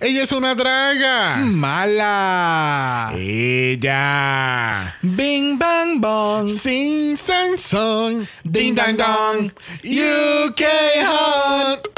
Ella es una draga. Mala. Ella. Bing bang bong. Sing sang song. Ding dang dong. UK hot.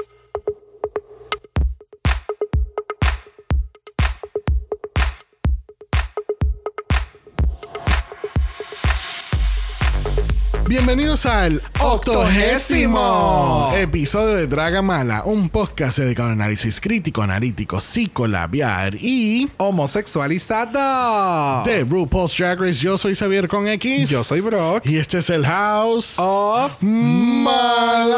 Bienvenidos al octogésimo episodio de Draga Mala, un podcast dedicado al análisis crítico, analítico, psicolabiar y Homosexualizado. de RuPaul's Drag Race. Yo soy Xavier con X. Yo soy Brock. Y este es el House Of Mala.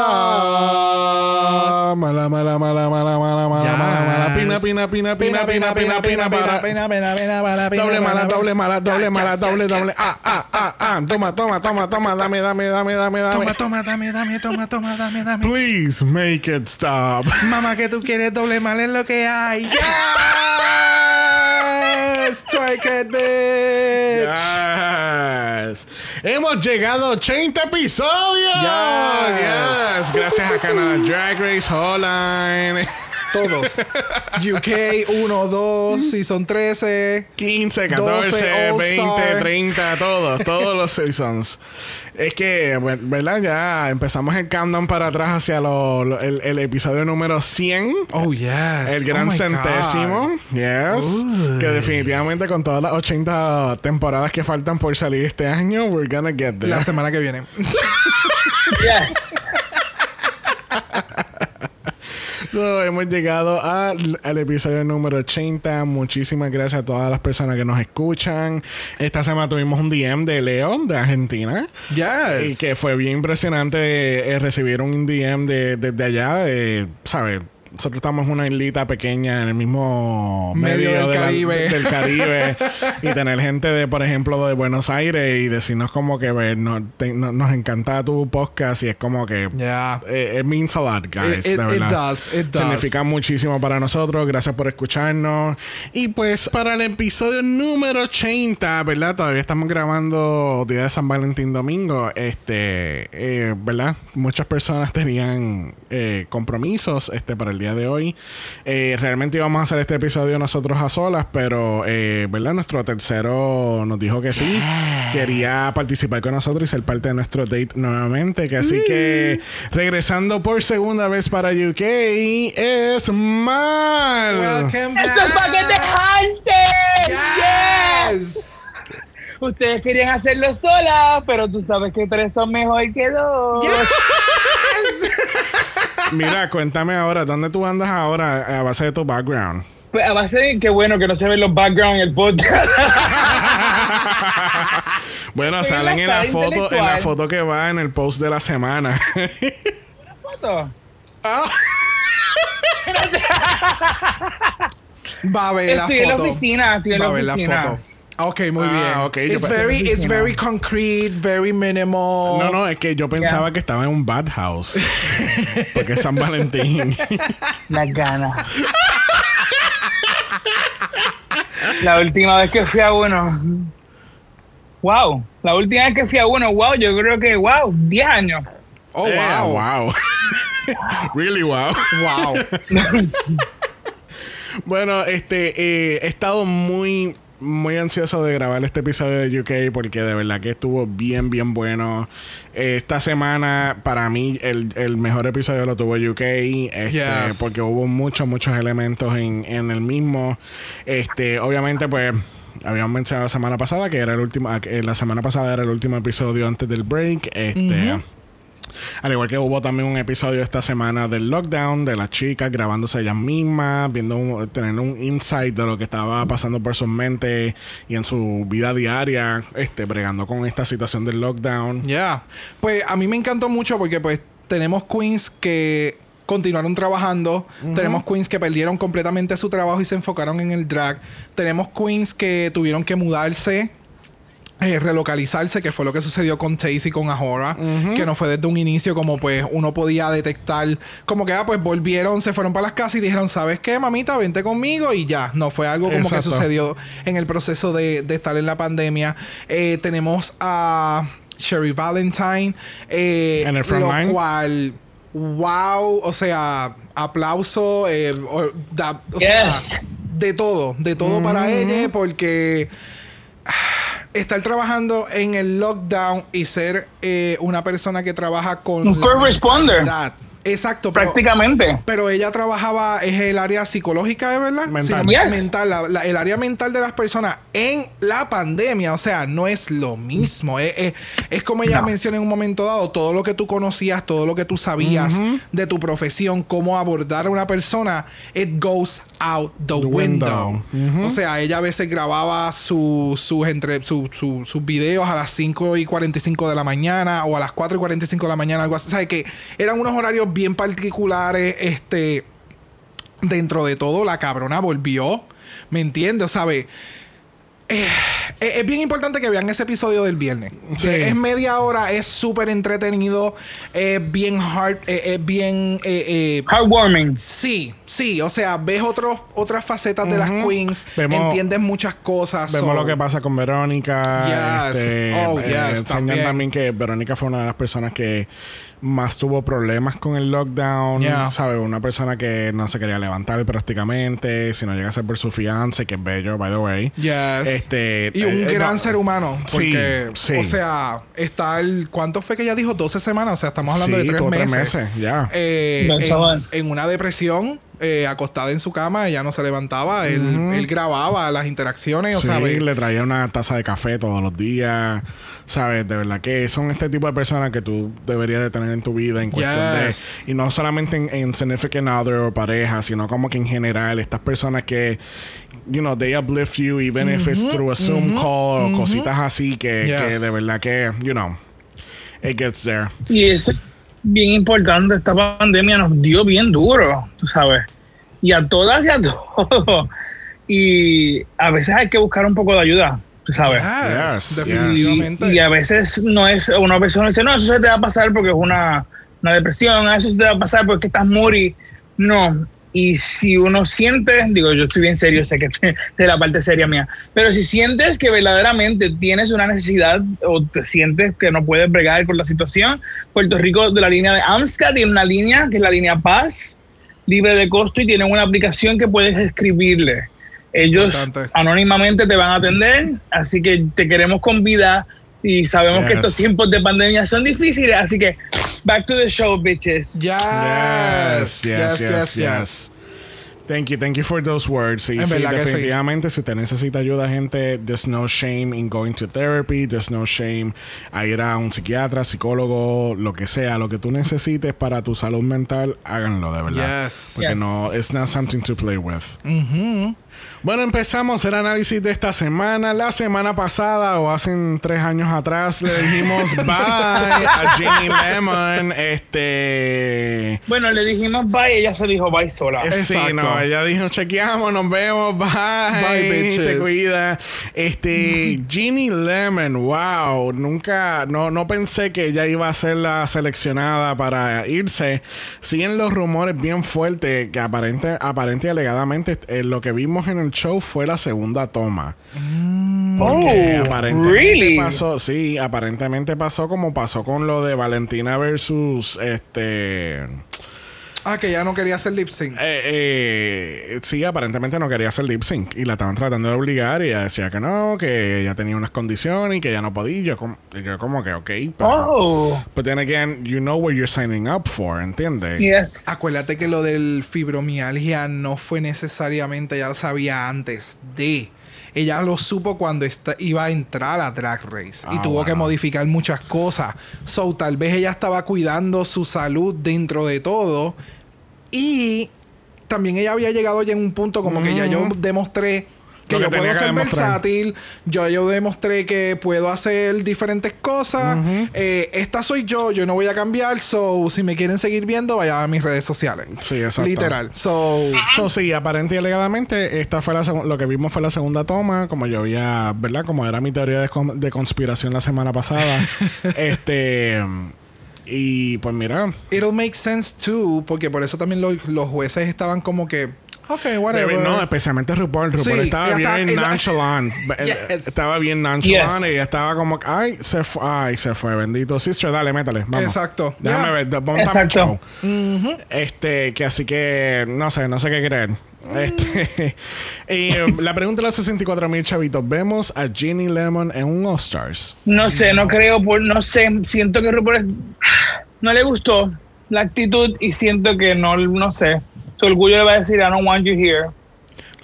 Mala, mala, mala, mala, mala, mala, Yes. mala, mala. Pina, pina, pina, pina, pina, pina, pina, pina. pena, pena, pena, Doble mala, doble mala, doble mala, doble, doble. Ah, ah, ah, ah. Toma, toma, toma, toma. Dame, dame, dame, dame, dame. Toma, toma, dame, dame, toma, toma, dame, dame. Please make it stop. Mamá, que tú quieres doble mal es lo que hay. Yes. Strike it, bitch. Yes. Hemos llegado a 80 episodios. Yes. Yes. Gracias a Canadá Drag Race Holline. Todos. UK 1, 2, Season 13. 15, 14, 12, 20, All-Star. 30, todos, todos los seasons. Es que, ¿verdad? Ya empezamos el countdown para atrás hacia lo- lo- el, el episodio número 100. Oh, yes. El gran Oh centésimo, God. yes. Uy. Que definitivamente con todas las 80 temporadas que faltan por salir este año, we're gonna get there. La semana que viene. Yes. So, hemos llegado al, al episodio número 80. Muchísimas gracias a todas las personas que nos escuchan. Esta semana tuvimos un DM de Leo, de Argentina. Yes. Y que fue bien impresionante eh, recibir un DM de, desde allá, de, ¿sabes? Nosotros estamos en una islita pequeña en el mismo Medio del de la- Caribe. del Caribe y tener gente de, por ejemplo, de Buenos Aires y decirnos como que no- te- no- nos encanta tu podcast y es como que Yeah. eh, it means a lot, guys. It- de verdad. it does, it does. Significa muchísimo para nosotros. Gracias por escucharnos. Y pues para el episodio número 80, ¿verdad? Todavía estamos grabando día de San Valentín domingo. Este, eh, ¿verdad? Muchas personas tenían eh, compromisos este para el día de hoy. Eh, realmente íbamos a hacer este episodio nosotros a solas, pero, eh, ¿verdad? Nuestro tercero nos dijo que sí. Quería participar con nosotros y ser parte de nuestro date nuevamente. Que así que regresando por segunda vez para UK es Mal. Welcome ¡Esto es paquete Hunter! Yes. Ustedes querían hacerlo sola, pero tú sabes que tres son mejor que dos. Mira, cuéntame ahora, ¿dónde tú andas ahora a base de tu background? Pues a base de que bueno que no se ven los backgrounds en el podcast. bueno, salen en la una foto, en la foto que va en el post de la semana. Foto. Ah. Va a ver la Estoy en la foto. oficina, estoy en Va la a ver la oficina. foto. Ok, muy Ah, bien. ok, yo It's very, it's very concrete, very minimal. No, no, es que yo pensaba que estaba en un bad house. Porque es San Valentín. Las ganas. La última vez que fui a uno. Wow. La última vez que fui a uno, wow, yo creo que, wow, 10 años. Oh, Eh, wow. wow. really wow. Wow. Bueno, este, eh, he estado muy, muy ansioso de grabar este episodio de UK porque de verdad que estuvo bien, bien bueno. Eh, esta semana, para mí, el, el mejor episodio lo tuvo UK, este, Yes. porque hubo muchos, muchos elementos en, en el mismo. Este, obviamente, pues. Habíamos mencionado la semana pasada que era el último, que la semana pasada era el último episodio antes del break. Este, al igual que hubo también un episodio esta semana del lockdown de las chicas grabándose ellas mismas, viendo un, tener un insight de lo que estaba pasando por sus mentes y en su vida diaria, este, bregando con esta situación del lockdown. Yeah. Pues a mí me encantó mucho porque pues tenemos queens que continuaron trabajando, tenemos queens que perdieron completamente su trabajo y se enfocaron en el drag, tenemos queens que tuvieron que mudarse eh, relocalizarse, que fue lo que sucedió con Taze y con Ahora, que no fue desde un inicio como pues uno podía detectar, como que ah, pues volvieron, se fueron para las casas y dijeron, ¿sabes qué, mamita? Vente conmigo y ya, no fue algo como Exacto. que sucedió en el proceso de, de estar en la pandemia. Eh, tenemos a Sherry Valentine, eh, En el front lo line. cual wow, o sea, aplauso, eh, o, da- o sea, Yes. de todo, de todo para ella, porque ah, estar trabajando en el lockdown y ser eh, una persona que trabaja con Un la first responder. mentalidad. Exacto, pero, Prácticamente. pero ella trabajaba, es el área psicológica, ¿de verdad? Mental. Yes. mental, la- la- el área mental de las personas en la pandemia, o sea, no es lo mismo. Es, es- es como ella No. menciona en un momento dado, todo lo que tú conocías, todo lo que tú sabías de tu profesión, cómo abordar a una persona, it goes out the, The window. window. O sea, ella a veces grababa su- sus entre, su- su- sus videos a las 5 y 45 de la mañana o a las 4 y 45 de la mañana, algo así. O sea, que eran unos horarios bien particulares. Este, dentro de todo, la cabrona volvió. ¿Me entiendes? ¿Sabes? Eh, es, es bien importante que vean ese episodio del viernes. Sí. Es media hora, es súper entretenido, es bien hard, eh, es bien... eh, Heartwarming. Sí, sí, o sea, ves otros, otras facetas de las queens, Vemos- entiendes muchas cosas. Vemos so- lo que pasa con Verónica. Yes. Este, Oh, yes, también. que Verónica fue una de las personas que más tuvo problemas con el lockdown. Yeah. ¿Sabes? Una persona que no se quería levantar prácticamente. Si no llega a ser por su fiance, que es bello, by the way. Yes. Este, y un eh, eh, gran no. ser humano. Sí, Porque, sí. o sea, está el. ¿Cuánto fue que ella dijo? 12 semanas. O sea, estamos hablando Sí, de tres meses. tres meses, ya. Eh, No, en, en una depresión, eh, acostada en su cama, ella no se levantaba. él, él grababa las interacciones, o Sí, ve- le traía una taza de café todos los días. ¿Sabes? De verdad que son este tipo de personas que tú deberías de tener en tu vida en cuestión Yes. de... Y no solamente en, en significant other o pareja, sino como que en general estas personas que, you know, they uplift you even if it's through a Zoom call o cositas así que, Yes. que de verdad que, you know, it gets there. Y es bien importante, esta pandemia nos dio bien duro, tú sabes. Y a todas y a todos. Y a veces hay que buscar un poco de ayuda, tú sabes. Yes, Yes, definitivamente. Y, y a veces no es una persona dice, no, eso se te va a pasar porque es una, una depresión, "Ah, eso se te va a pasar porque estás muri. No. Y si uno siente, digo, yo estoy bien serio, sé que es la parte seria mía, pero si sientes que verdaderamente tienes una necesidad o te sientes que no puedes bregar con la situación, Puerto Rico de la línea de AMSCA tiene una línea que es la línea Paz, libre de costo y tienen una aplicación que puedes escribirle. Ellos Importante. anónimamente te van a atender, así que te queremos con vida y sabemos que estos tiempos de pandemia son difíciles, así que back to the show, bitches. Yes, yes, yes, yes. Thank you, thank you for those words. Sí, En sí, definitivamente, si usted necesita ayuda, gente, there's no shame in going to therapy, there's no shame a ir a un psiquiatra, psicólogo, lo que sea, lo que tú necesites para tu salud mental, háganlo de verdad. Yes. Porque no, it's not something to play with. Bueno, empezamos el análisis de esta semana. La semana pasada o hace tres años atrás le dijimos bye a Jenny Lemon. Este. Bueno, le dijimos bye, ella se dijo bye sola. Eh, Sí, Exacto. no, ella dijo, chequeamos, nos vemos, bye. Bye, bitches. Te cuida. Este, Ginny Lemon, wow, nunca, no, no pensé que ella iba a ser la seleccionada para irse. Siguen los rumores bien fuertes que aparente, aparente y alegadamente eh, lo que vimos en el show fue la segunda toma. Porque Oh, aparentemente really? pasó, sí, aparentemente pasó como pasó con lo de Valentina versus este. Ah, que ya no quería hacer lip sync. Eh, eh, sí, aparentemente no quería hacer lip sync y la estaban tratando de obligar y ella decía que no, que ella tenía unas condiciones y que ella no podía. Y Yo, como, y yo como que, ok, pero, Oh, but then again, you know what you're signing up for, ¿entiendes? yes. Acuérdate que lo del fibromialgia no fue necesariamente, ya lo sabía antes de. Ella lo supo cuando esta- iba a entrar a Drag Race y Ah, tuvo que modificar muchas cosas. So, tal vez ella estaba cuidando su salud dentro de todo. Y también ella había llegado ya en un punto como que ya yo demostré que yo puedo ser versátil. Yo, yo demostré que puedo hacer diferentes cosas. Eh, esta soy yo, yo no voy a cambiar. So, si me quieren seguir viendo, vayan a mis redes sociales. Sí, exacto. Literal. So, So, sí, aparente y alegadamente, esta fue la lo que vimos fue la segunda toma, como yo había, ¿verdad? Como era mi teoría de, con- de conspiración la semana pasada. este. Y pues mira, it'll make sense too, porque por eso también lo- los jueces estaban como que Ok, whatever. No, especialmente RuPaul. RuPaul Sí, estaba ella bien está en la- nonchalant. Yes. Estaba bien nonchalant Yes. y estaba como, ay, se fue, ay, se fue, bendito. Sister, dale, métale. Vamos. Exacto. Déjame Yeah. ver, montame el Exacto. show. Este, que así que, no sé, no sé qué creer. Este, y, eh, la pregunta de los 64 mil chavitos. ¿Vemos a Ginny Lemon en un All-Stars? No sé, no creo, por, no sé, siento que RuPaul es- no le gustó la actitud y siento que no, no sé, su orgullo le va a decir, I don't want you here.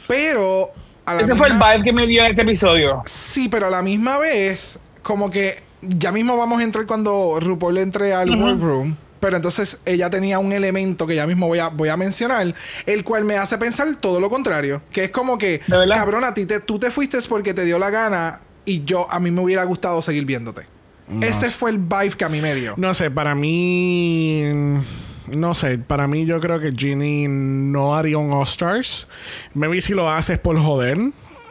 Pero. A la Ese fue el vibe que me dio en este episodio. Sí, pero a la misma vez, como que ya mismo vamos a entrar cuando RuPaul entre al workroom. Pero entonces ella tenía un elemento que ya mismo voy a, voy a mencionar, el cual me hace pensar todo lo contrario. Que es como que, cabrón, a ti te, tú te fuiste porque te dio la gana y yo, a mí me hubiera gustado seguir viéndote. Ese fue el vibe que a mí me dio. No sé, para mí. No sé, para mí yo creo que Ginny no haría un All-Stars. Maybe si lo haces por joder.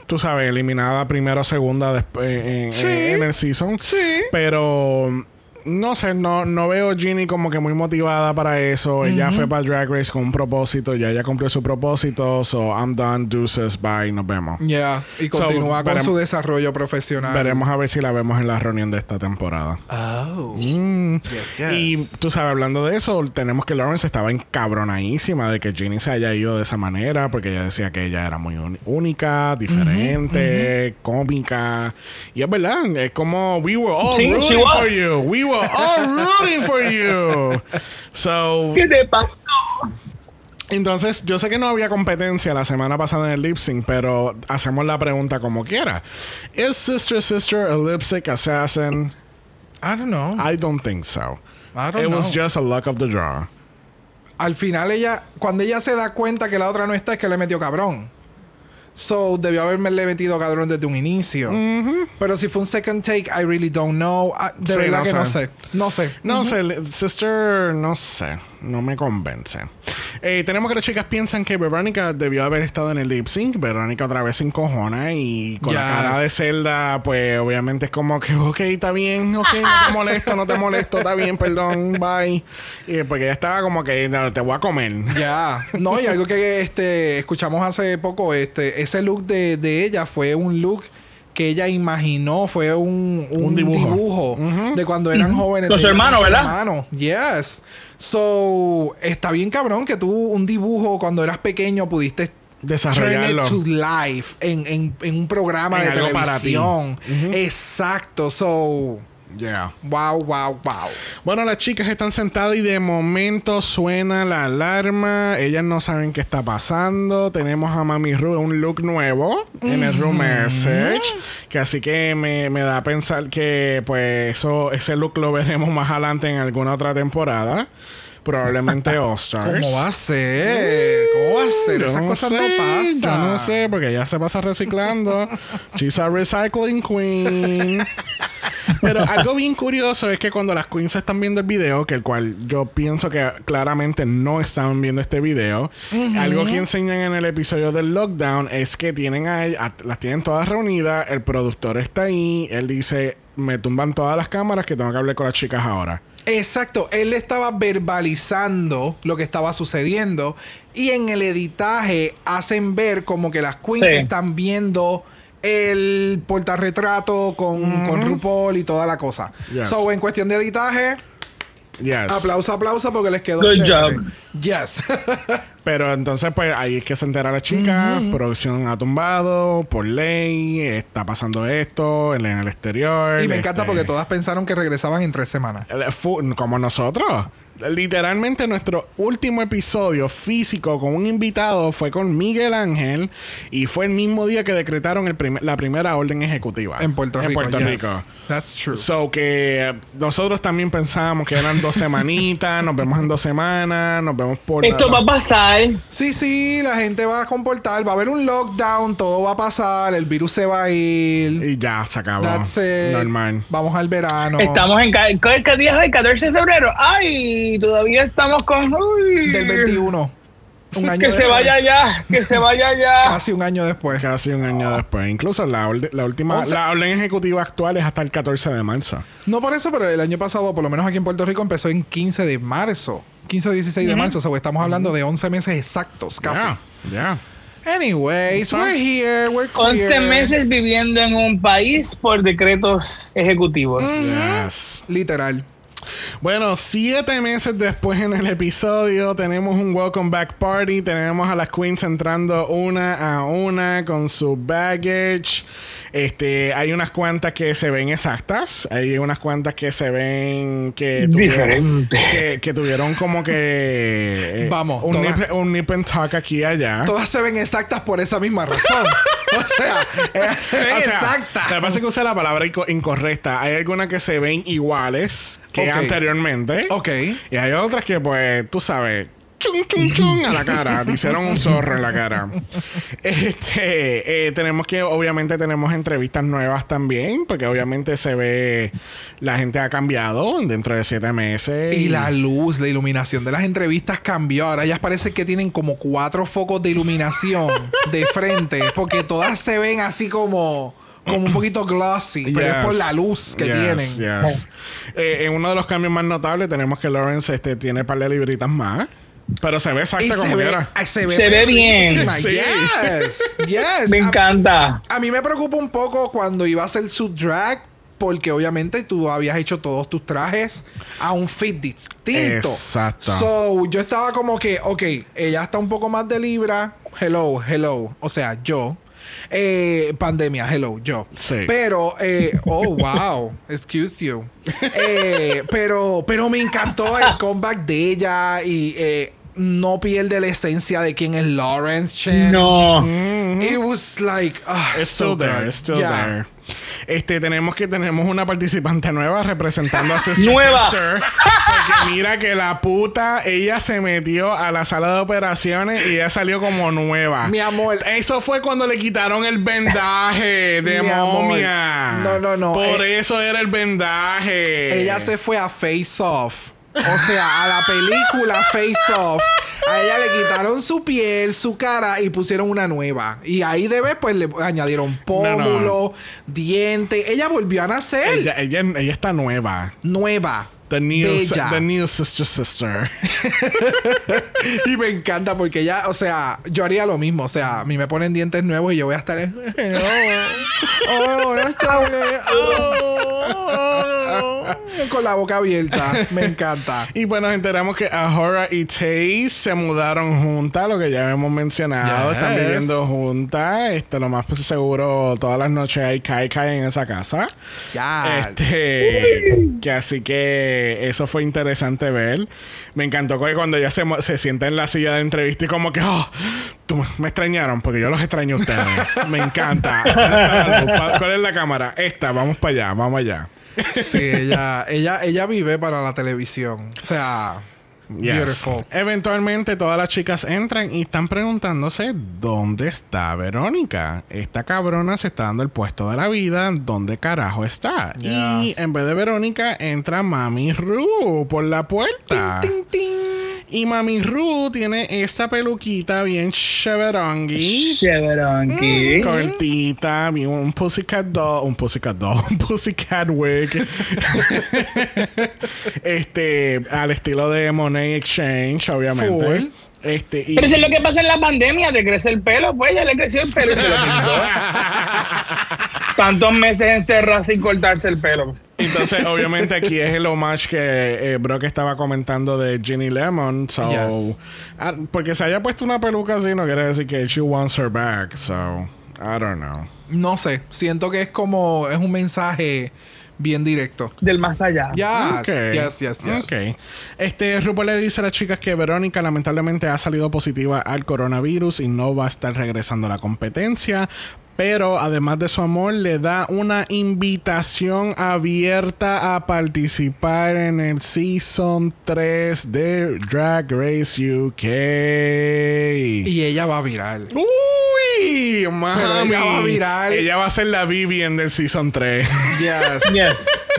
Tú sabes, eliminada primera o segunda después en, Sí. en el season. Sí. Pero no sé, no, no veo a Ginny como que muy motivada para eso. Ella fue para Drag Race con un propósito, ya ella cumplió su propósito. So I'm done, deuces, bye, nos vemos. Ya, y So, continúa con su desarrollo profesional. Veremos a ver si la vemos en la reunión de esta temporada. Oh. Mm. Yes, yes. Y tú sabes, hablando de eso, tenemos que Lawrence estaba encabronadísima de que Ginny se haya ido de esa manera, porque ella decía que ella era muy única, diferente, cómica. Y es verdad, es como we were all Sí, rooting for you. We were all rooting for you. So, ¿Qué te pasó? entonces, yo sé que no había competencia la semana pasada en el lip sync, pero hacemos la pregunta como quiera. ¿Is Sister Sister a lip sync assassin? I don't know. I don't think so. I don't It was just a luck of the draw. Al final ella, cuando ella se da cuenta que la otra no está, es que le metió cabrón. So, debió haberme le metido cabrón desde un inicio. Pero si fue un second take, I really don't know. Ah, de Sí, verdad no que no sé. sé. No sé. No sé, Sister, no sé, no me convence. Eh, tenemos que las chicas piensan que Verónica debió haber estado en el lip sync. Verónica otra vez se encojona y con la cara de Zelda, pues obviamente es como que, ok, está bien, ok, no te molesto, no te molesto, está bien, perdón, bye. Y porque ella estaba como que, "No, te voy a comer. Ya. No, y algo que este escuchamos hace poco, este, ese look de, de ella fue un look que ella imaginó, fue un, un Un dibujo. dibujo, de cuando eran jóvenes. Con de su ella hermano, ¿verdad? hermano. Yes. So, está bien cabrón que tú un dibujo cuando eras pequeño pudiste Desarrollarlo. turn it to life en, en, en un programa En de algo para ti. televisión. Exacto. So, Yeah. wow, wow, wow. Bueno, las chicas están sentadas y de momento suena la alarma. Ellas no saben qué está pasando. Tenemos a Mami Ru un look nuevo en el room message. Que así que me, me da a pensar que pues eso, ese look lo veremos más adelante en alguna otra temporada. Probablemente All Stars. ¿Cómo va a ser? ¿Cómo va a ser? Yo Esas no cosas sé, no pasan. Yo no sé, porque ella se pasa reciclando. She's a recycling queen. Pero algo bien curioso es que cuando las queens están viendo el video, que el cual yo pienso que claramente no están viendo este video, algo que enseñan en el episodio del lockdown es que tienen a, a- las tienen todas reunidas, el productor está ahí, él dice, me tumban todas las cámaras que tengo que hablar con las chicas ahora. Exacto, él estaba verbalizando lo que estaba sucediendo y en el editaje hacen ver como que las queens Sí. están viendo el portarretrato con, con RuPaul y toda la cosa. Yes. So, en cuestión de editaje, Yes. aplauso, aplauso porque les quedó Good chévere. job. Yes. Pero entonces, pues ahí es que se entera la chica. Producción ha tumbado por ley. Está pasando esto en, en el exterior. y me encanta este, porque todas pensaron que regresaban en tres semanas. Como nosotros. Literalmente nuestro último episodio físico con un invitado fue con Miguel Ángel y fue el mismo día que decretaron el primer- la primera orden ejecutiva En Puerto Rico. En Puerto yes. Rico. That's true. So que eh, nosotros también pensábamos que eran dos semanitas, nos vemos en dos semanas, nos vemos por Esto va a pasar. Sí, sí, la gente va a comportar, va a haber un lockdown, todo va a pasar, el virus se va a ir. y ya se acabó. That's it. Normal. Vamos al verano. Estamos en ¿qué qué día es hoy? 14 de febrero. Ay, todavía estamos con. uy. Del 21. Un año Que se vaya ya, que se vaya ya. Casi un año después. Casi un año después. Incluso la, orde- la última, la orden ejecutiva actual es hasta el 14 de marzo. No por eso, pero el año pasado, por lo menos aquí en Puerto Rico, empezó en 15 de marzo. 15 o 16 de marzo. So, estamos hablando de 11 meses exactos, casi. Ya, ya. Anyways, we're here, we're clear. 11 meses viviendo en un país por decretos ejecutivos. Yes. Literal. Bueno, siete meses después en el episodio tenemos un welcome back party. Tenemos a las queens entrando una a una con su baggage. Este, hay unas cuantas que se ven exactas. Hay unas cuantas que se ven que tuvieron, Diferente. que, que tuvieron como que eh, Vamos, un, todas- nip, un nip and tuck aquí y allá. Todas se ven exactas por esa misma razón. o sea, ellas se ven O sea, exactas. Lo que pasa es que usé la palabra inco- incorrecta. Hay algunas que se ven iguales que Ok. Anteriormente. Ok. Y hay otras que, pues, tú sabes, chung, chung, chung a la cara. Le hicieron un zorro en la cara. Este, eh, tenemos que, obviamente, tenemos entrevistas nuevas también, porque obviamente se ve, la gente ha cambiado dentro de siete meses. Y la luz, la iluminación de las entrevistas cambió. Ahora ya parece que tienen como cuatro focos de iluminación de frente. Porque todas se ven así como, como un poquito glossy. Pero es por la luz que Yes, tienen. yes. Eh, en uno de los cambios más notables tenemos que Lawrence este, tiene un par de libritas más. Pero se ve exacta como ve, quiera. ay, se ve, Se ve bien. Sí. Yes. Yes. Me A- encanta. A mí me preocupa un poco cuando iba a hacer su drag, porque obviamente tú habías hecho todos tus trajes a un fit distinto. Exacto. So, yo estaba como que, ok, ella está un poco más de libra. Hello, hello. O sea, yo. Eh, pandemia, hello, yo. Sí. Pero, eh, oh, wow. Excuse you. Eh, pero, pero me encantó el comeback de ella y eh, no pierde la esencia de quién es Lawrence Chen. No. It was like, ah, It's so still there, it's still Yeah. there. Este, tenemos que tenemos una participante nueva representando a Sister Nueva. Sister. Porque mira que la puta, ella se metió a la sala de operaciones y ella salió como nueva. Mi amor. Eso fue cuando le quitaron el vendaje de Mi amor. momia. No, no, no. Por Eh, eso era el vendaje. Ella se fue a Face Off. O sea, a la película Face Off. A ella le quitaron su piel, su cara y pusieron una nueva. Y ahí de vez, pues le añadieron pómulo, diente. Ella volvió a nacer. Ella, ella, ella está nueva. Nueva. The new, Bella. the new sister sister. Y me encanta porque ella, o sea, yo haría lo mismo. O sea, a mí me ponen dientes nuevos y yo voy a estar. Oh, oh. Oh, oh, con la boca abierta. Me encanta. Y pues nos enteramos que Ahora y Taze se mudaron juntas, lo que ya hemos mencionado. Están viviendo juntas. Este, lo más seguro, todas las noches hay Kai Kai en esa casa. Ya. Este, que así que eso fue interesante ver. Me encantó que cuando ella se, se sienta en la silla de entrevista y como que, oh, tú, me extrañaron porque yo los extraño a ustedes. me encanta. ¿Cuál es la cámara? Esta, vamos para allá, vamos allá. Sí, ella, ella, ella vive para la televisión. O sea, Yes. beautiful. Eventualmente todas las chicas entran y están preguntándose dónde está Verónica. Esta cabrona se está dando el puesto de la vida. ¿Dónde carajo está? Yeah. Y en vez de Verónica entra Mami Ru por la puerta. Ting, ting. Y Mami Ru tiene esta peluquita bien cheverongui. Chéveronqui. Cortita, bien un pussycat doll, un pussycat doll, un pussycat wig. este, al estilo de Monet Exchange, obviamente. Full. Este, y- Pero eso es lo que pasa en la pandemia, te crece el pelo, pues ya le creció el pelo y se lo pintó. Tantos meses encerrado sin cortarse el pelo. Entonces, obviamente, aquí es el homage que eh, Brock estaba comentando de Ginny Lemon. So, Yes. ah, porque se haya puesto una peluca así, no quiere decir que she wants her back. So, I don't know. No sé. Siento que es como. Es un mensaje bien directo. Del más allá. Yes, Ok. yes, yes, yes. Ok. Este, RuPaul le dice a las chicas que Verónica lamentablemente ha salido positiva al coronavirus y no va a estar regresando a la competencia. Pero además de su amor, le da una invitación abierta a participar en el Season 3 de Drag Race UK. Y ella va a viral. Mami. Pero ella va a viral. Ella va a ser la Vivian del Season 3. Yes. Yes.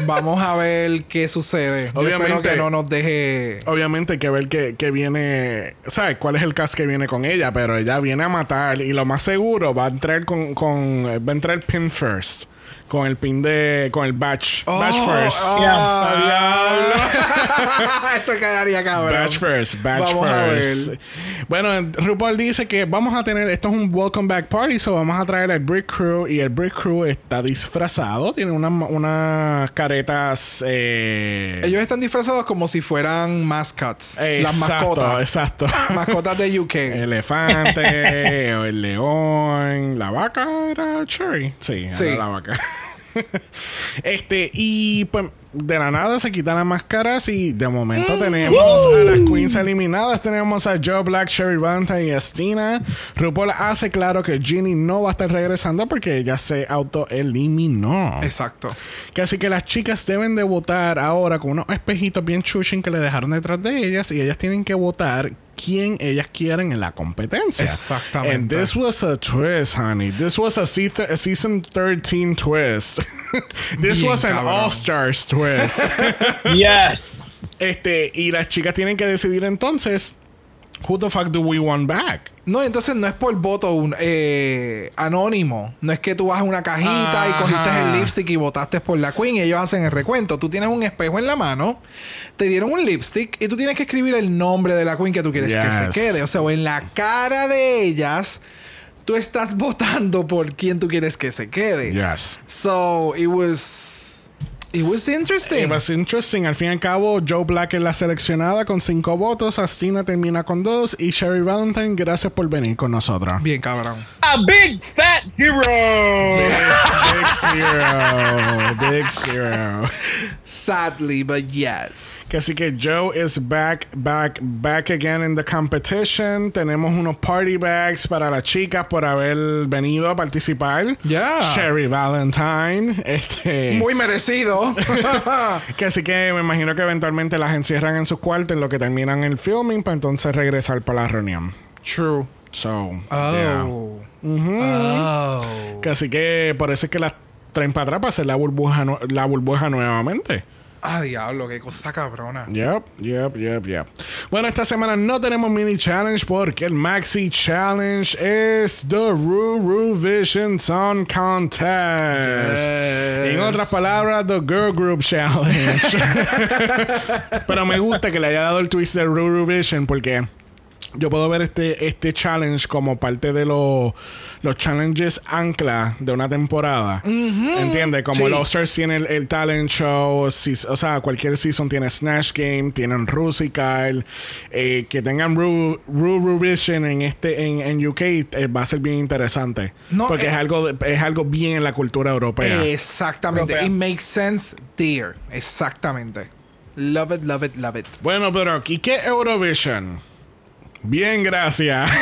Vamos a ver qué sucede. Yo espero Obviamente. que no nos deje. Obviamente hay que ver que, que viene, ¿sabes? ¿Cuál es el cast que viene con ella? Pero ella viene a matar y lo más seguro va a entrar con, con va a entrar pin first. Con el pin de. con el batch. batch Oh, first. oh, Yeah. Esto quedaría cabrón. Batch first, batch Vamos a first. ver. Bueno, RuPaul dice que vamos a tener, esto es un welcome back party, so vamos a traer al Brick Crew y el Brick Crew está disfrazado, tiene unas unas caretas. Eh, Ellos están disfrazados como si fueran mascots. Las exacto, mascotas. Exacto. mascotas de UK. Elefante, o el león, la vaca era Cherry. Sí, Sí. era la vaca. este, y pues de la nada se quitan las máscaras y de momento tenemos a las queens eliminadas. Tenemos a Joe Black, Sherry Valentine y Estina. RuPaul hace claro que Ginny no va a estar regresando porque ella se autoeliminó. Exacto. Que así que las chicas deben de votar ahora con unos espejitos bien chuching que le dejaron detrás de ellas y ellas tienen que votar quién ellas quieren en la competencia. Exactamente. And this was a twist, honey. This was a, se- a season 13 twist. this Bien was an cabrón. All Stars twist. Yes. este, y las chicas tienen que decidir entonces who the fuck do we want back? No, entonces no es por voto un- eh, anónimo. No es que tú vas a una cajita y cogiste el lipstick y votaste por la queen y ellos hacen el recuento. Tú tienes un espejo en la mano, te dieron un lipstick y tú tienes que escribir el nombre de la queen que tú quieres que se quede. O sea, o en la cara de ellas, tú estás votando por quién tú quieres que se quede. Yes. So, it was... It was interesting. It was interesting. Al fin y al cabo, Joe Black es la seleccionada con cinco votos. Astina termina con dos. Y Sherry Valentine, gracias por venir con nosotros. Bien, cabrón. A big fat zero. Big zero. Big zero. Sadly, but yes. Que así que Joe is back, back, back again in the competition. Tenemos unos party bags para las chicas por haber venido a participar. Yeah. Sherry Valentine. Este. Muy merecido. Que así que me imagino que eventualmente las encierran en sus cuartos en lo que terminan el filming para entonces regresar para la reunión. True. So, yeah. Oh. Oh. Que así que por eso es que las traen para atrás para hacer la burbuja, la burbuja nuevamente. Ah, diablo, qué cosa cabrona. Yep, yep, yep, yep. Bueno, esta semana no tenemos mini challenge porque el maxi challenge es The Ruru Vision Song Contest. Yes. En otras palabras, The Girl Group Challenge. Pero me gusta que le haya dado el twist de Ruru Vision porque yo puedo ver este, este challenge como parte de los los challenges ancla de una temporada. ¿Entiendes? Como Sí. el All-Stars tiene el, el talent show, si- o sea, cualquier season tiene Snatch Game, tienen Rusical, eh, que tengan Ru, Ru, Ru Vision en este en, en UK eh, va a ser bien interesante. No, porque eh, es algo de- es algo bien en la cultura europea. Exactamente. Europea. It makes sense there. Exactamente. Love it, love it, love it. Bueno, pero ¿y qué Eurovision? Bien, gracias.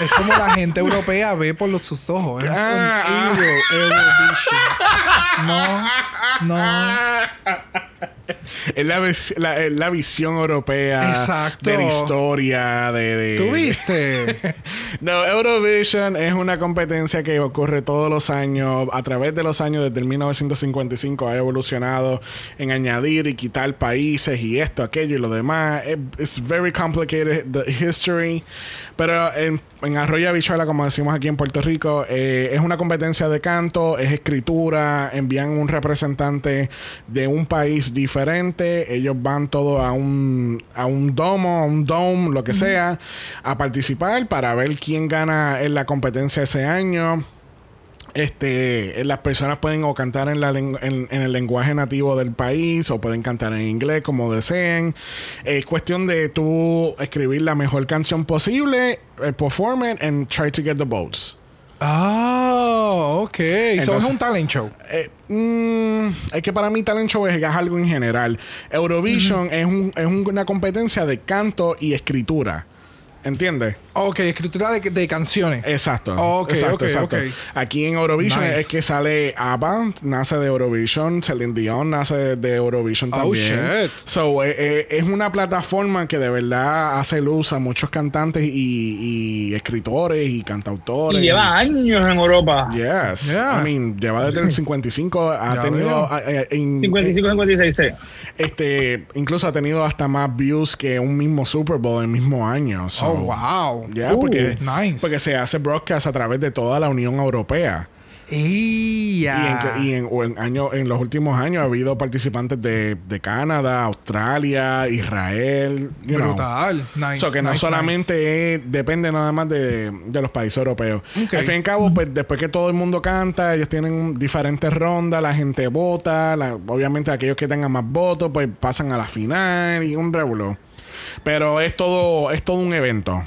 Es como la gente europea ve por los, sus ojos. Es Ah, ah. un Euro, Eurovision. No, no. es la, visión europea Exacto. de la historia de, de- ¿Tú viste? No, Eurovision es una competencia que ocurre todos los años, a través de los años, desde el 1955 ha evolucionado en añadir y quitar países y esto, aquello y lo demás. Es it's very complicated the history, pero en, en Arroyo Bichola, como decimos aquí en Puerto Rico, eh, es una competencia de canto, es escritura, envían un representante de un país diferente, ellos van todos a un, a un domo, a un dome, lo que sea, a participar para ver quién gana en la competencia ese año. Este, las personas pueden o cantar en, la en, en el lenguaje nativo del país o pueden cantar en inglés como deseen. Es cuestión de tú escribir la mejor canción posible, eh, perform it and try to get the votes. Ah, ok. Eso es Entonces- un talent show. Eh, mm, es que para mí talent show es, es algo en general. Eurovision es, un- es un- una competencia de canto y escritura. ¿Entiendes? Ok, escritura de, de canciones. Exacto. Ok, exacto, ok, exacto. ok. Aquí en Eurovision Nice. es que sale ABBA, nace de Eurovision, Celine Dion nace de, de Eurovision Oh, también. shit. So, eh, eh, es una plataforma que de verdad hace luz a muchos cantantes y, y escritores y Y cantautores. lleva años en Europa. Yes. Yeah. I mean, lleva desde el 55, ha Ya tenido eh, eh, en- 55, 56, sí. este, incluso ha tenido hasta más views que un mismo Super Bowl el mismo año. So, oh, wow. Yeah, Uh, porque, nice. porque se hace broadcast a través de toda la Unión Europea. Y Y, en, y en, o en, año- en los últimos años ha habido participantes de, de Canadá, Australia, Israel. you know. Brutal. Nice. So que no nice, solamente es- depende nada más de, de los países europeos. Al fin y al cabo, pues después que todo el mundo canta, ellos tienen diferentes rondas, la gente vota, la- obviamente aquellos que tengan más votos, pues pasan a la final y un revuelo. Pero es todo, es todo un evento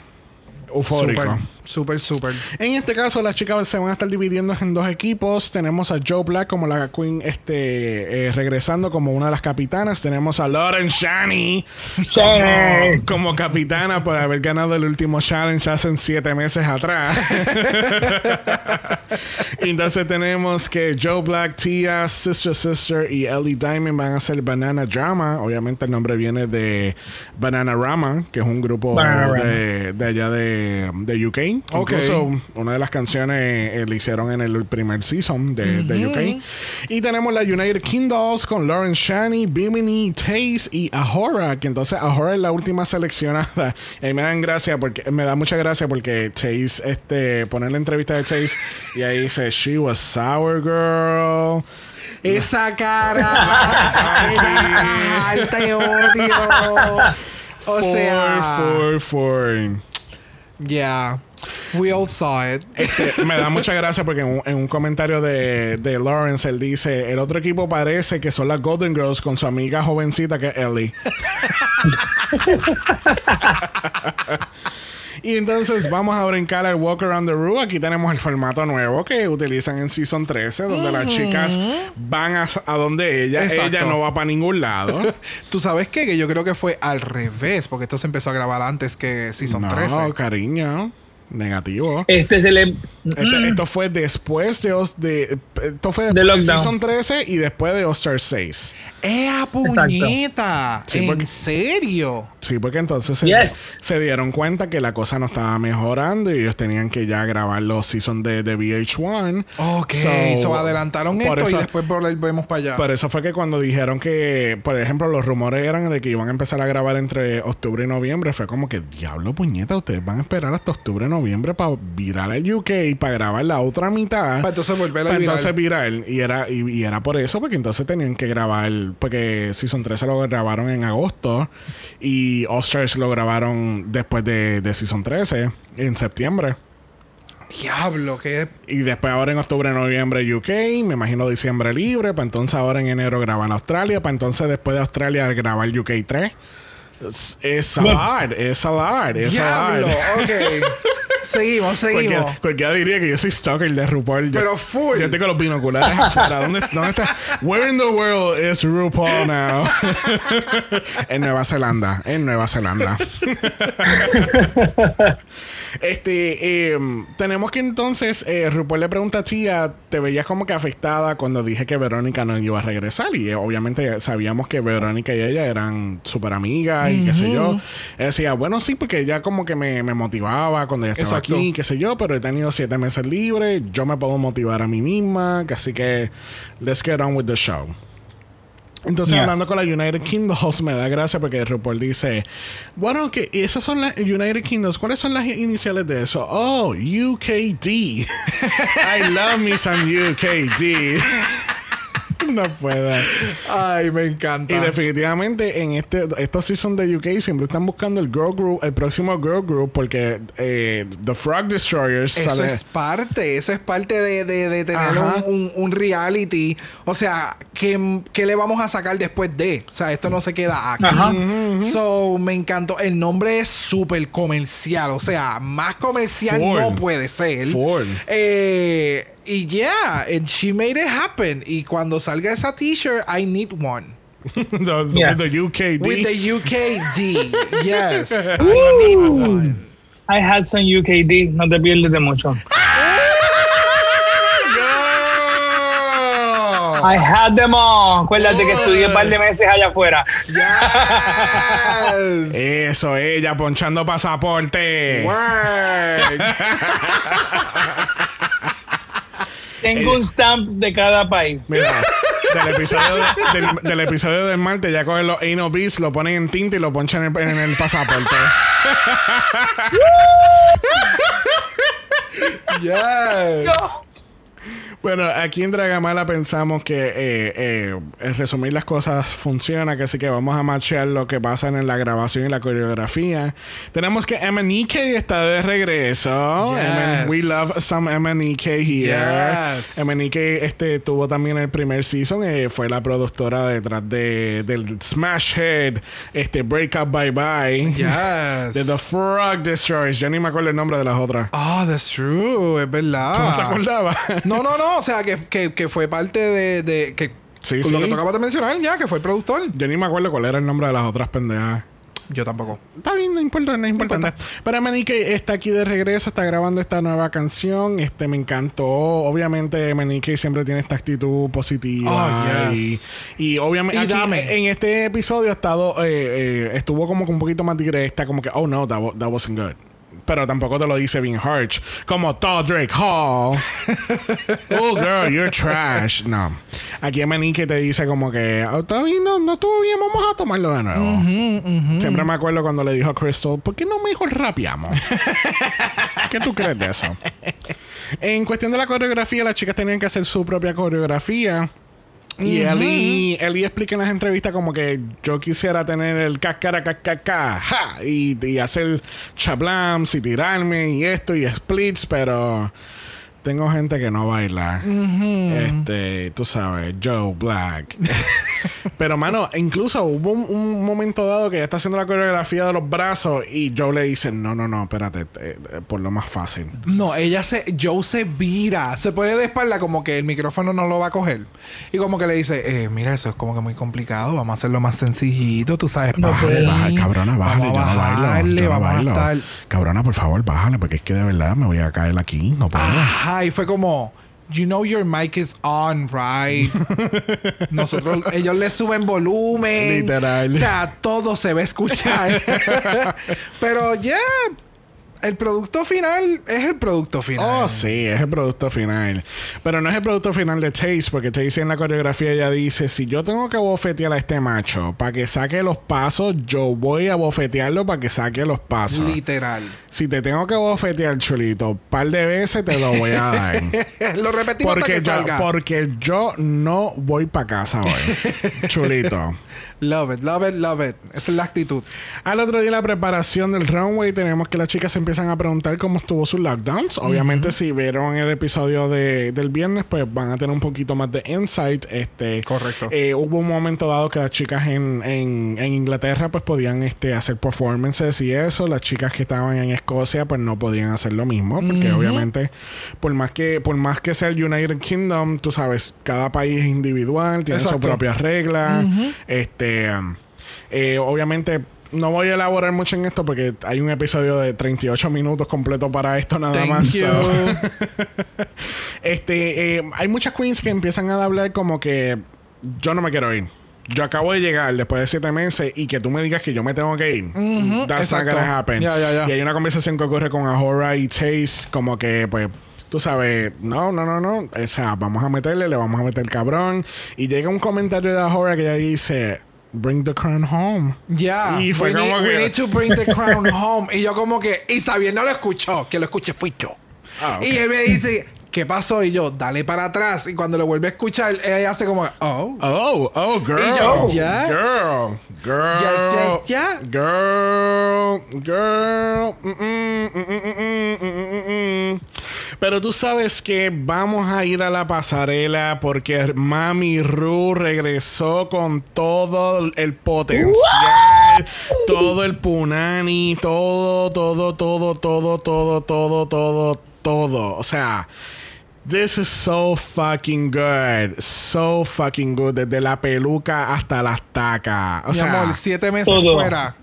eufórico. Súper, súper, súper. En este caso, las chicas se van a estar dividiendo en dos equipos. Tenemos a Joe Black como la Queen, este, eh, regresando como una de las capitanas. Tenemos a Lauren Shani como, como capitana por haber ganado el último challenge hace siete meses atrás. y entonces tenemos que Joe Black, Tia, Sister Sister y Ellie Diamond van a hacer Banana Drama. Obviamente el nombre viene de Banana Rama, que es un grupo de, de allá de, de UK. Ok. Incluso una de las canciones eh, le hicieron en el primer season de, de UK. Y tenemos la United Kingdoms con Lauren Shani, Bimini, Taze y Ahora. Que entonces Ahora es la última seleccionada. Y me dan gracia porque me da mucha gracia porque Taze este, pone la entrevista de Taze y ahí dice She was sour girl. Esa cara. está alta de odio. O sea. For, for, for. Yeah. We all saw it. Este, me da mucha gracia porque en un, en un comentario de, de Lawrence él dice el otro equipo parece que son las Golden Girls con su amiga jovencita que es Ellie. Y entonces vamos a brincar al Walk Around the Room. Aquí tenemos el formato nuevo que utilizan en Season 13, donde las chicas van a, a donde ella. Exacto. Ella no va para ningún lado. ¿Tú sabes qué? Que yo creo que fue al revés, porque esto se empezó a grabar antes que Season no, 13. cariño. Negativo. Este se le. Esto, Mm. esto fue después de, Os- de esto fue De después de lockdown. Season 13 y después de All-Star 6. ¡Ea puñeta! Sí, ¿En porque- serio? Sí, porque entonces se, Yes. se dieron cuenta que la cosa no estaba mejorando y ellos tenían que ya grabar los seasons de, de VH1. Ok, So, so, adelantaron por esto eso- y después volvemos para allá. Por eso fue que cuando dijeron que, por ejemplo, los rumores eran de que iban a empezar a grabar entre octubre y noviembre, fue como que, diablo, puñeta, ustedes van a esperar hasta octubre y noviembre para virar al UK y para grabar la otra mitad. Para entonces volver a Para virar. entonces virar. Y era, y, y era por eso, porque entonces tenían que grabar, porque Season 13 lo grabaron en agosto y Osters lo grabaron después de, de Season 13, en septiembre. Diablo, que Y después ahora en octubre, noviembre UK, me imagino diciembre libre, para entonces ahora en enero graban Australia, para entonces después de Australia grabar UK 3. Es, es a lot, es a lot, es a Diablo, lot. ok. seguimos, seguimos. cualquiera diría que yo soy stalker de RuPaul. Yo- Pero full. Yo tengo los binoculares afuera. ¿Dónde, ¿Dónde está? Where in the world is RuPaul now? en Nueva Zelanda. En Nueva Zelanda. este, em, tenemos que entonces, eh, RuPaul le pregunta a Tía, ¿te veías como que afectada cuando dije que Verónica no iba a regresar? Y eh, obviamente sabíamos que Verónica y ella eran súper amigas y qué sé yo. Él decía, bueno, sí, porque ella como que me, me motivaba cuando ella estaba. Aquí, qué sé yo, pero he tenido siete meses libres, yo me puedo motivar a mí misma, así que let's get on with the show. Entonces, Yes. hablando con la United Kingdoms, me da gracia porque RuPaul dice: Bueno, que esas son las United Kingdoms. ¿Cuáles son las iniciales de eso? Oh, UKD. I love me some UKD. no puedo. Ay, me encanta. Y definitivamente en este estos seasons de UK siempre están buscando el girl group, el próximo girl group, porque eh, The Frog Destroyers Eso sale- es parte, eso es parte de, de- de tener un, un- un reality. O sea, ¿qué, qué le vamos a sacar después de? O sea, esto no se queda aquí. Ajá. So, me encantó. El nombre es súper comercial. O sea, más comercial no puede ser. Full. Eh, y yeah, and she made it happen. Y cuando salga esa t-shirt, I need one. the, Yeah. with the UKD. With the UKD. yes. I need one. I had some UKD, no te pierdes de mucho. I had them all. Acuérdate que estudié un par de meses allá afuera. Yes. Eso, ella ponchando pasaporte. Word. Tengo un stamp de cada país. Mira, del episodio, de- del, del episodio del martes ya cogen los anal beads, lo ponen en tinta y lo ponchan en el, en el pasaporte. Yes. Bueno, aquí en Dragamala pensamos que eh, eh, resumir las cosas funciona, que así que vamos a machear lo que pasa en la grabación y la coreografía. Tenemos que MNEK está de regreso. Yes. we love some MNEK here. Yes. MNEK este, tuvo también el primer season, eh, fue la productora detrás de, del Smash Head, este Break Up Bye Bye. Yes. De The Frog Destroyers. Yo ni me acuerdo el nombre de las otras. Ah, that's true, es verdad. ¿Cómo te acordabas? No, no, no, o sea, que, que, que fue parte de, de que Sí, con lo sí. que tú acabas de mencionar, ya, que fue el productor. Yo ni me acuerdo cuál era el nombre de las otras pendejas. Yo tampoco. Está bien, no importa, no es importante. Pero Manique está aquí de regreso, está grabando esta nueva canción. Este me encantó. Obviamente, Manique siempre tiene esta actitud positiva. Oh, yes. y, y obviamente, Y aquí, dame. en este episodio ha estado, eh, eh, estuvo como que un poquito más directa, como que, oh no, that, that wasn't good. Pero tampoco te lo dice bien harsh. Como Todrick Hall. oh, girl, you're trash. No. Aquí Manique te dice como que, oh, está bien, no, no estuvo bien, vamos a tomarlo de nuevo. Siempre me acuerdo cuando le dijo a Crystal, ¿por qué no mejor rapeamos? ¿Qué tú crees de eso? En cuestión de la coreografía, las chicas tenían que hacer su propia coreografía. Y Ellie, Ellie explica en las entrevistas como que yo quisiera tener el cascara cascara ja, y, y hacer chablams y tirarme y esto y splits, pero tengo gente que no baila. Este, tú sabes, Joe Black. pero mano, incluso hubo un, un momento dado que ella está haciendo la coreografía de los brazos y Joe le dice, no, no, no, espérate, eh, eh, por lo más fácil. No, ella se, Joe se vira, se pone de espalda como que el micrófono no lo va a coger. Y como que le dice, eh, mira, eso es como que muy complicado, vamos a hacerlo más sencillito, tú sabes. No bájale, cabrona, bájale, vamos yo no bailo. yo no bailo. Cabrona, por favor, bájale, porque es que de verdad me voy a caer aquí, no puedo. Ajá, y fue como, you know your mic is on, right? Nosotros, ellos le suben volumen. Literal. O sea, todo se va a escuchar. Pero ya, el producto final es el producto final. Oh, sí, es el producto final. Pero no es el producto final de Chase, porque Chase en la coreografía ya dice: si yo tengo que bofetear a este macho para que saque los pasos, yo voy a bofetearlo para que saque los pasos. Literal. si te tengo que bofetear, chulito, un par de veces te lo voy a dar. Lo repetimos hasta porque, que yo, salga. porque yo no voy para casa hoy. chulito. Love it, love it, love it. Esa es la actitud. Al otro día, la preparación del runway, tenemos que las chicas se empiezan a preguntar cómo estuvo sus lockdowns. Obviamente, si vieron el episodio de- del viernes, pues van a tener un poquito más de insight. Este, Correcto. eh, hubo un momento dado que las chicas en, en- en Inglaterra, pues podían este, hacer performances y eso. Las chicas que estaban en Escocia, pues no podían hacer lo mismo, porque obviamente, por más que por más que sea el United Kingdom, tú sabes, cada país es individual, tiene sus Exacto. propias reglas. Este. Um, eh, obviamente, no voy a elaborar mucho en esto porque hay un episodio de 38 minutos completo para esto nada Thank más. you. so. este, eh, hay muchas queens que empiezan a hablar como que yo no me quiero ir. Yo acabo de llegar después de siete meses y que tú me digas que yo me tengo que ir. That's not exacto. gonna happen. Ya, ya, ya. Y hay una conversación que ocurre con Ahora y Chase, como que, pues, tú sabes, no, no, no, no. O sea, vamos a meterle, le vamos a meter cabrón. Y llega un comentario de Ahora que ella dice, Bring the crown home. Ya. Y fue we, need, como we que- need to bring the crown home. Y yo como que... Y Xavier no lo escuchó. Que lo escuché fui yo. Ah. Y él me dice... ¿Qué pasó? Y yo, dale para atrás. Y cuando lo vuelve a escuchar, ella hace como... Oh. Oh, oh, girl. Y yo, yes. Girl. Girl. Yes, yes, yes. Girl. Girl. Mm, mm, mm, Pero tú sabes que vamos a ir a la pasarela porque Mami Ru regresó con todo el potencial, todo el punani, todo, todo, todo, todo, todo, todo, todo, todo. O sea, This is so fucking good. So fucking good. Desde la peluca hasta las tacas. O Mi sea, amor, siete meses todo. fuera.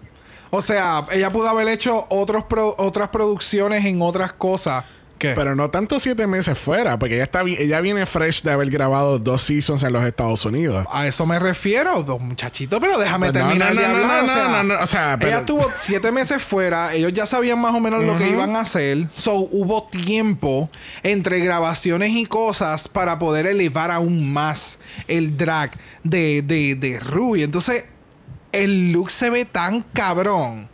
O sea, ella pudo haber hecho otros pro- otras producciones en otras cosas. ¿Qué? pero no tanto siete meses fuera, porque ella está ella viene fresh de haber grabado dos seasons en los Estados Unidos. A eso me refiero, dos muchachitos, pero déjame Pues terminar no, de no, hablar. o, sea, o pero- ella estuvo siete meses fuera, ellos ya sabían más o menos lo que iban a hacer. So hubo tiempo entre grabaciones y cosas para poder elevar aún más el drag de, de, de Rui. Entonces, el look se ve tan cabrón.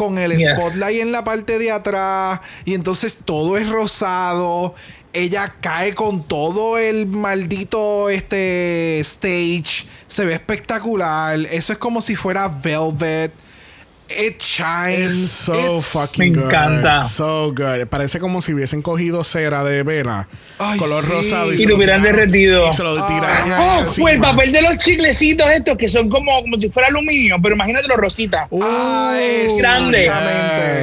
Con el Yeah. spotlight en la parte de atrás. Y entonces todo es rosado. Ella cae con todo el maldito este stage. Se ve espectacular. Eso es como si fuera Velvet. It shines. It's so It's- fucking Me good. encanta. So good. Parece como si hubiesen cogido cera de vela, Ay, color sí. rosado Y se lo hubieran tiraron- derretido. Y se lo Ah. tiraron Oh, encima. o el papel de los chiclecitos estos que son como, como si fuera aluminio, pero imagínate los rositas. Ah, Uh, grande.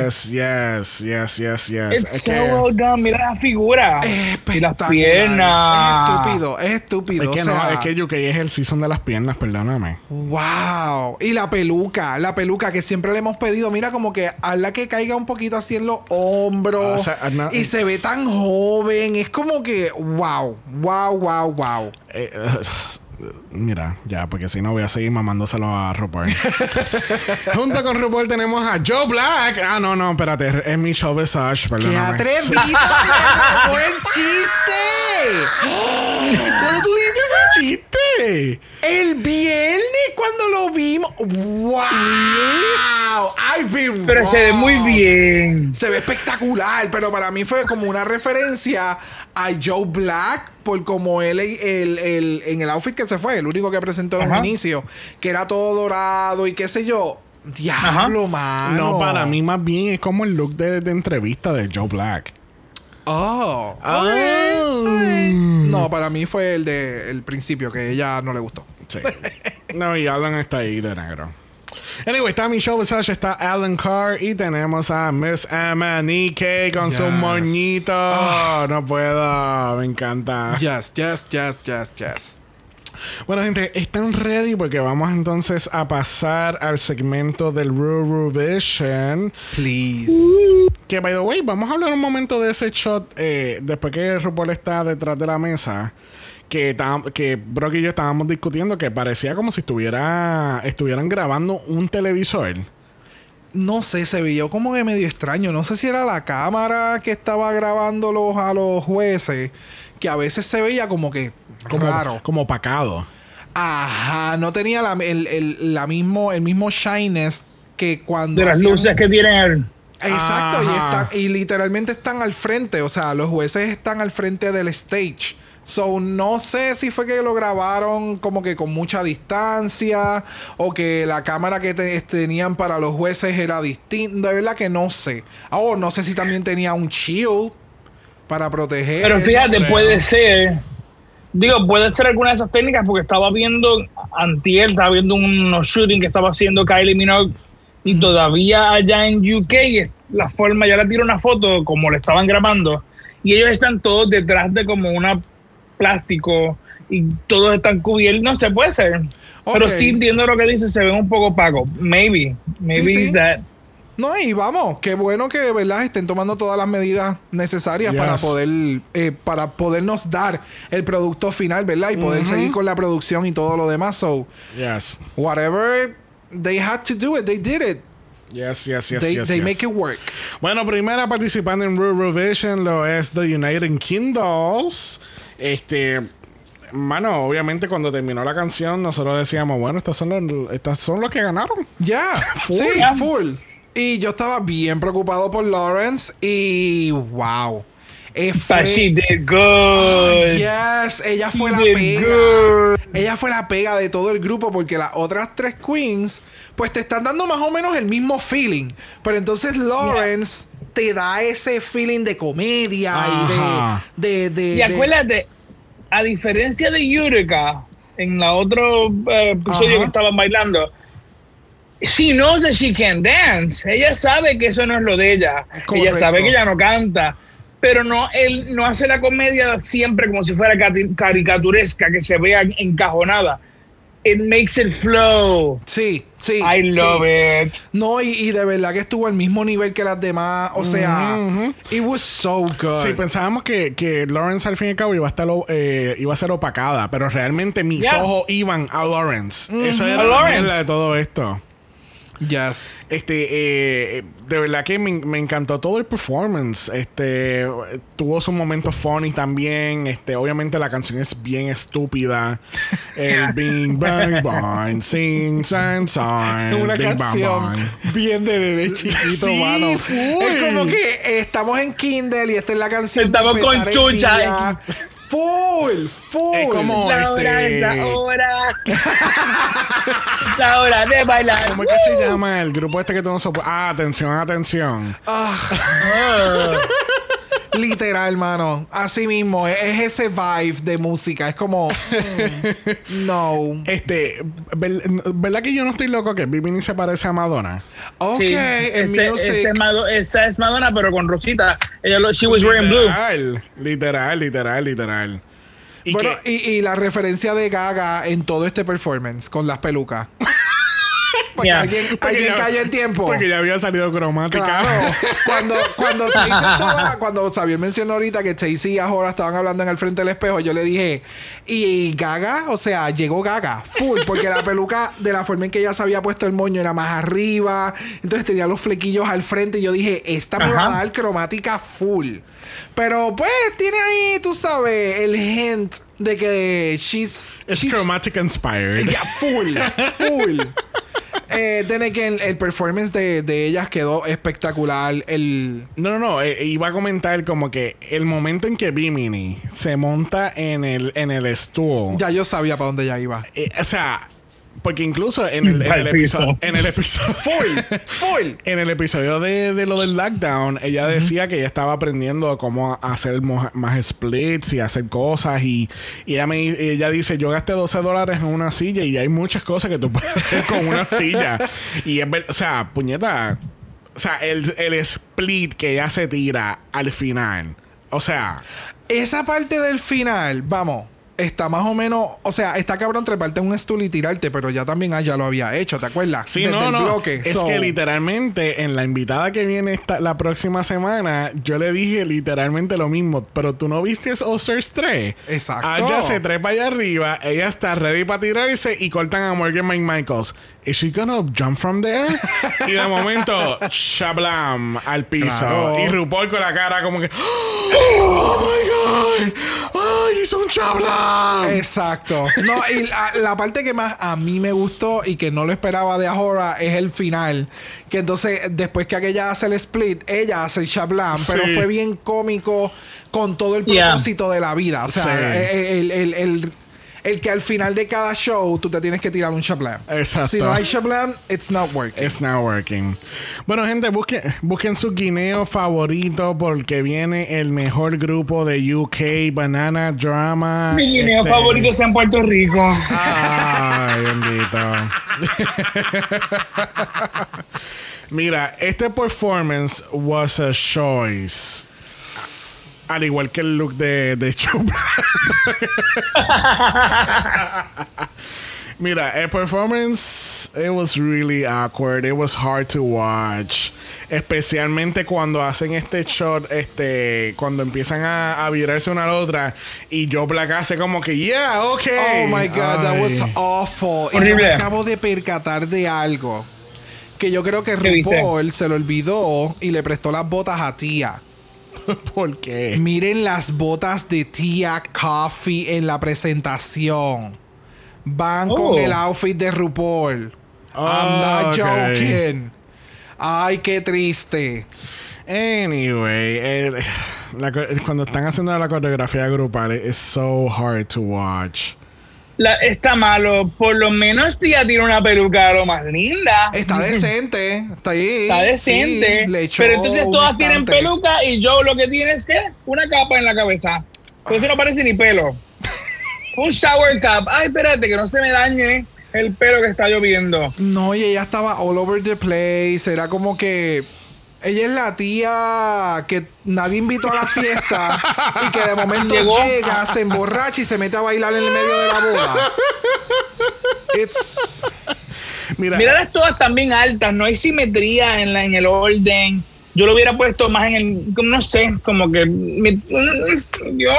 Yes, yes, yes, yes, yes. It's Es so que- well done. Mira la figura. Es y las piernas. Es estúpido, es estúpido. es que o no, es que UK es el season de las piernas, perdóname. Wow. Y la peluca, la peluca que siempre le hemos pedido. Mira, como que hazla que caiga un poquito así en los hombros. O sea, no- y se ve tan joven. Es como que, wow, wow, wow, wow. Eh, mira, ya, porque si no voy a seguir mamándoselo a RuPaul. Junto con RuPaul tenemos a Joe Black. Ah, no, no, espérate, es mi show Visage, ¡Qué perdóname. atrevido! ¡Buen chiste! ¿Cuándo tú dijiste ese chiste? El viernes cuando lo vimos. ¡Wow! I've been Pero se ve muy bien. Se ve espectacular, pero para mí fue como una referencia a Joe Black por como él el, el- en el outfit que se fue, el único que presentó en Ajá. un inicio, que era todo dorado y qué sé yo. Diablo, mano. No, para mí más bien es como el look de, de entrevista de Joe Black. Oh. No, para mí fue el de el principio que ella no le gustó. Sí. No, y Alan está ahí de negro. Anyway, está Michelle Visage, está Alan Carr y tenemos a Miss Emma con su Yes. moñito. Ah. No puedo, me encanta. Yes, yes, yes, yes, yes. Bueno, gente, están ready porque vamos entonces a pasar al segmento del Ruru Vision. Please. Que, by the way, vamos a hablar un momento de ese shot eh, después que RuPaul está detrás de la mesa. Que, que Brock y yo estábamos discutiendo que parecía como si estuviera estuvieran grabando un televisor. No sé, se veía como que medio extraño. No sé si era la cámara que estaba grabando los, a los jueces, que a veces se veía como que Como, raro. como opacado. Ajá, no tenía la, el, el- la mismo, el mismo shyness que cuando. De las hacían- luces que tienen. Exacto, y, están, y literalmente están al frente. O sea, los jueces están al frente del stage. So, no sé si fue que lo grabaron como que con mucha distancia o que la cámara que te- tenían para los jueces era distinta. De verdad que no sé. Oh, no sé si también tenía un shield para proteger. Pero fíjate, puede ser. Digo, puede ser alguna de esas técnicas porque estaba viendo, antier, estaba viendo unos shooting que estaba haciendo Kylie Minogue y todavía allá en UK la forma, ya le tiro una foto como le estaban grabando y ellos están todos detrás de como una plástico y todos están cubiertos, no se puede ser. Pero sí entiendo lo que dice, se ven un poco opacos. Maybe, maybe Sí, sí. it's that. No, y vamos, qué bueno que, ¿verdad? Estén tomando todas las medidas necesarias Yes. para poder, eh, para podernos dar el producto final, ¿verdad? Y poder seguir con la producción y todo lo demás. So, Yes. whatever they had to do it, they did it. Yes, yes, yes, they yes, they yes. make it work. Bueno, primera participante en Ruru Vision lo es The United Kingdoms. Este. Mano, obviamente cuando terminó la canción, nosotros decíamos, bueno, estos son los, estas son los que ganaron. Ya, sí, Yeah. full. Y yo estaba bien preocupado por Lawrence y wow. Eh, fue- But she did good. Ay, yes, ella fue la She pega. good. Ella fue la pega de todo el grupo porque las otras tres queens, pues te están dando más o menos el mismo feeling. Pero entonces Lawrence te da ese feeling de comedia Ajá. y de. de, de- Y de- acuérdate, a diferencia de Yurika, en la otro eh, episodio Ajá. que estaban bailando, she knows that she can dance. Ella sabe que eso no es lo de ella. Correcto. Ella sabe que ella no canta. Pero no, él no hace la comedia siempre como si fuera caricaturesca, que se vea encajonada. It makes it flow. Sí, sí. I love sí. it. No, y, y de verdad que estuvo al mismo nivel que las demás. O sea, it was so good. Sí, pensábamos que, que Lawrence al fin y al cabo iba a, estar, eh, iba a ser opacada, pero realmente mis Yeah. ojos iban a Lawrence. Esa era A la Lawrence. de todo esto. Yes. Este, eh, de verdad que me, me encantó todo el performance. Este, tuvo sus momentos funny también. Este, obviamente la canción es bien estúpida. El Bing Bang Bang, Sing Sang Sang. Es una Bing, bang, canción bang. bien de bebé chiquito, Sí, mano. full. Es como que estamos en Kindle y esta es la canción. de Estamos con empezar el chucha. Full, full. Es como- La hora este- es la hora. la hora de bailar. ¿Cómo es que se llama el grupo este que tú no soportas? Ah, atención, atención. Ah. Literal, mano. Así mismo, es, es ese vibe de música. Es como. mm, no. Este, ver- ¿verdad que yo no estoy loco que Bimini se parece a Madonna? Ok, Sí, el ese- music. ese es Mado- esa es Madonna, pero con Rosita. Ella lo, she was wearing blue. Literal, literal, literal, literal. Y Bueno, que- y, y la referencia de Gaga en todo este performance con las pelucas. Porque Yeah. alguien, porque alguien ya- cayó en tiempo. Porque ya había salido cromática. Claro, cuando, cuando estaba, cuando Xavier mencionó ahorita que Chase y Ahora estaban hablando en el frente del espejo, yo le dije, y Gaga, o sea, llegó Gaga, full, porque la peluca de la forma en que ella se había puesto el moño era más arriba, entonces tenía los flequillos al frente y yo dije, esta me va a dar cromática full. Pero pues tiene ahí, tú sabes, el hint de que she's... Es she's chromatic inspired. ya, full, full. Eh, then again, el performance de, de ellas quedó espectacular. El. No, no, no. eh, iba a comentar como que el momento en que Bimini se monta en el, en el stool. Ya yo sabía para dónde ya iba. eh, o sea, porque incluso en el, en el Al episodio. piso. En el episodio. Full, full. En el episodio de, de lo del lockdown, ella decía que ella estaba aprendiendo cómo hacer más splits y hacer cosas. Y, y ella, me, ella dice: Yo gasté 12 dólares en una silla y hay muchas cosas que tú puedes hacer con una silla. Y es ver- o sea, puñeta. O sea, el, el split que ella se tira al final. O sea, Esa parte del final, vamos, está más o menos. O sea, está cabrón treparte en un stool y tirarte, pero ya también ah, ya lo había hecho, ¿te acuerdas? Sí, Desde no, el no. bloque. Es So, que literalmente en la invitada que viene esta, la próxima semana, yo le dije literalmente lo mismo. Pero tú no viste All Stars 3. Exacto. Ella se trepa allá arriba, ella está ready para tirarse y cortan a Morgan Mike Michaels. ¿Is she gonna jump from there? y de momento, shablam al piso. Claro. Y RuPaul con la cara como que, ¡Oh my god! ¡Ay, hizo un shablam! Exacto. No, y la, la parte que más a mí me gustó y que no lo esperaba de Ahora es el final. Que entonces, después que aquella hace el split, ella hace el shablam, pero fue bien cómico con todo el Yeah. propósito de la vida. O sea, Sí. el, el- el- el que al final de cada show tú te tienes que tirar un shablam. Exacto. Si no hay shablam, it's not working. It's not working. Bueno, gente, busquen, busquen su guineo favorito porque viene el mejor grupo de UK, Banana Drama. Mi guineo este- favorito está en Puerto Rico. Ay, bendito. Mira, este performance was a choice. Al igual que el look de, de. Mira, el performance, it was really awkward. It was hard to watch. Especialmente cuando hacen este shot, este, cuando empiezan a, a virarse una a la otra. Y yo hace como que, yeah, okay. Oh my god, that was awful. Y Horrible. me acabo de percatar de algo. Que yo creo que. RuPaul se lo olvidó y le prestó las botas a Tía. ¿Por qué? Miren las botas de Tia Coffee en la presentación. Van Oh. con el outfit de RuPaul. I'm not ok. joking. Ay, qué triste. Anyway, el- la co- cuando están haciendo la coreografía grupal, es so hard to watch. La- está malo. Por lo menos tía tiene una peluca lo más linda. Está decente. Está ahí. Está decente. Sí, le echó pero entonces todas tienen peluca y yo lo que tiene es que una capa en la cabeza. Entonces no parece ni pelo. Un shower cap. Ay, espérate, que no se me dañe el pelo que está lloviendo. No, y ella estaba all over the place. Era como que. Ella es la tía que nadie invitó a la fiesta y que de momento Llegó. llega, se emborracha y se mete a bailar en el medio de la boda. It's. Mira, Míralas todas también altas, no hay simetría en, la, en el orden. Yo lo hubiera puesto más en el, no sé, como que mi- yo.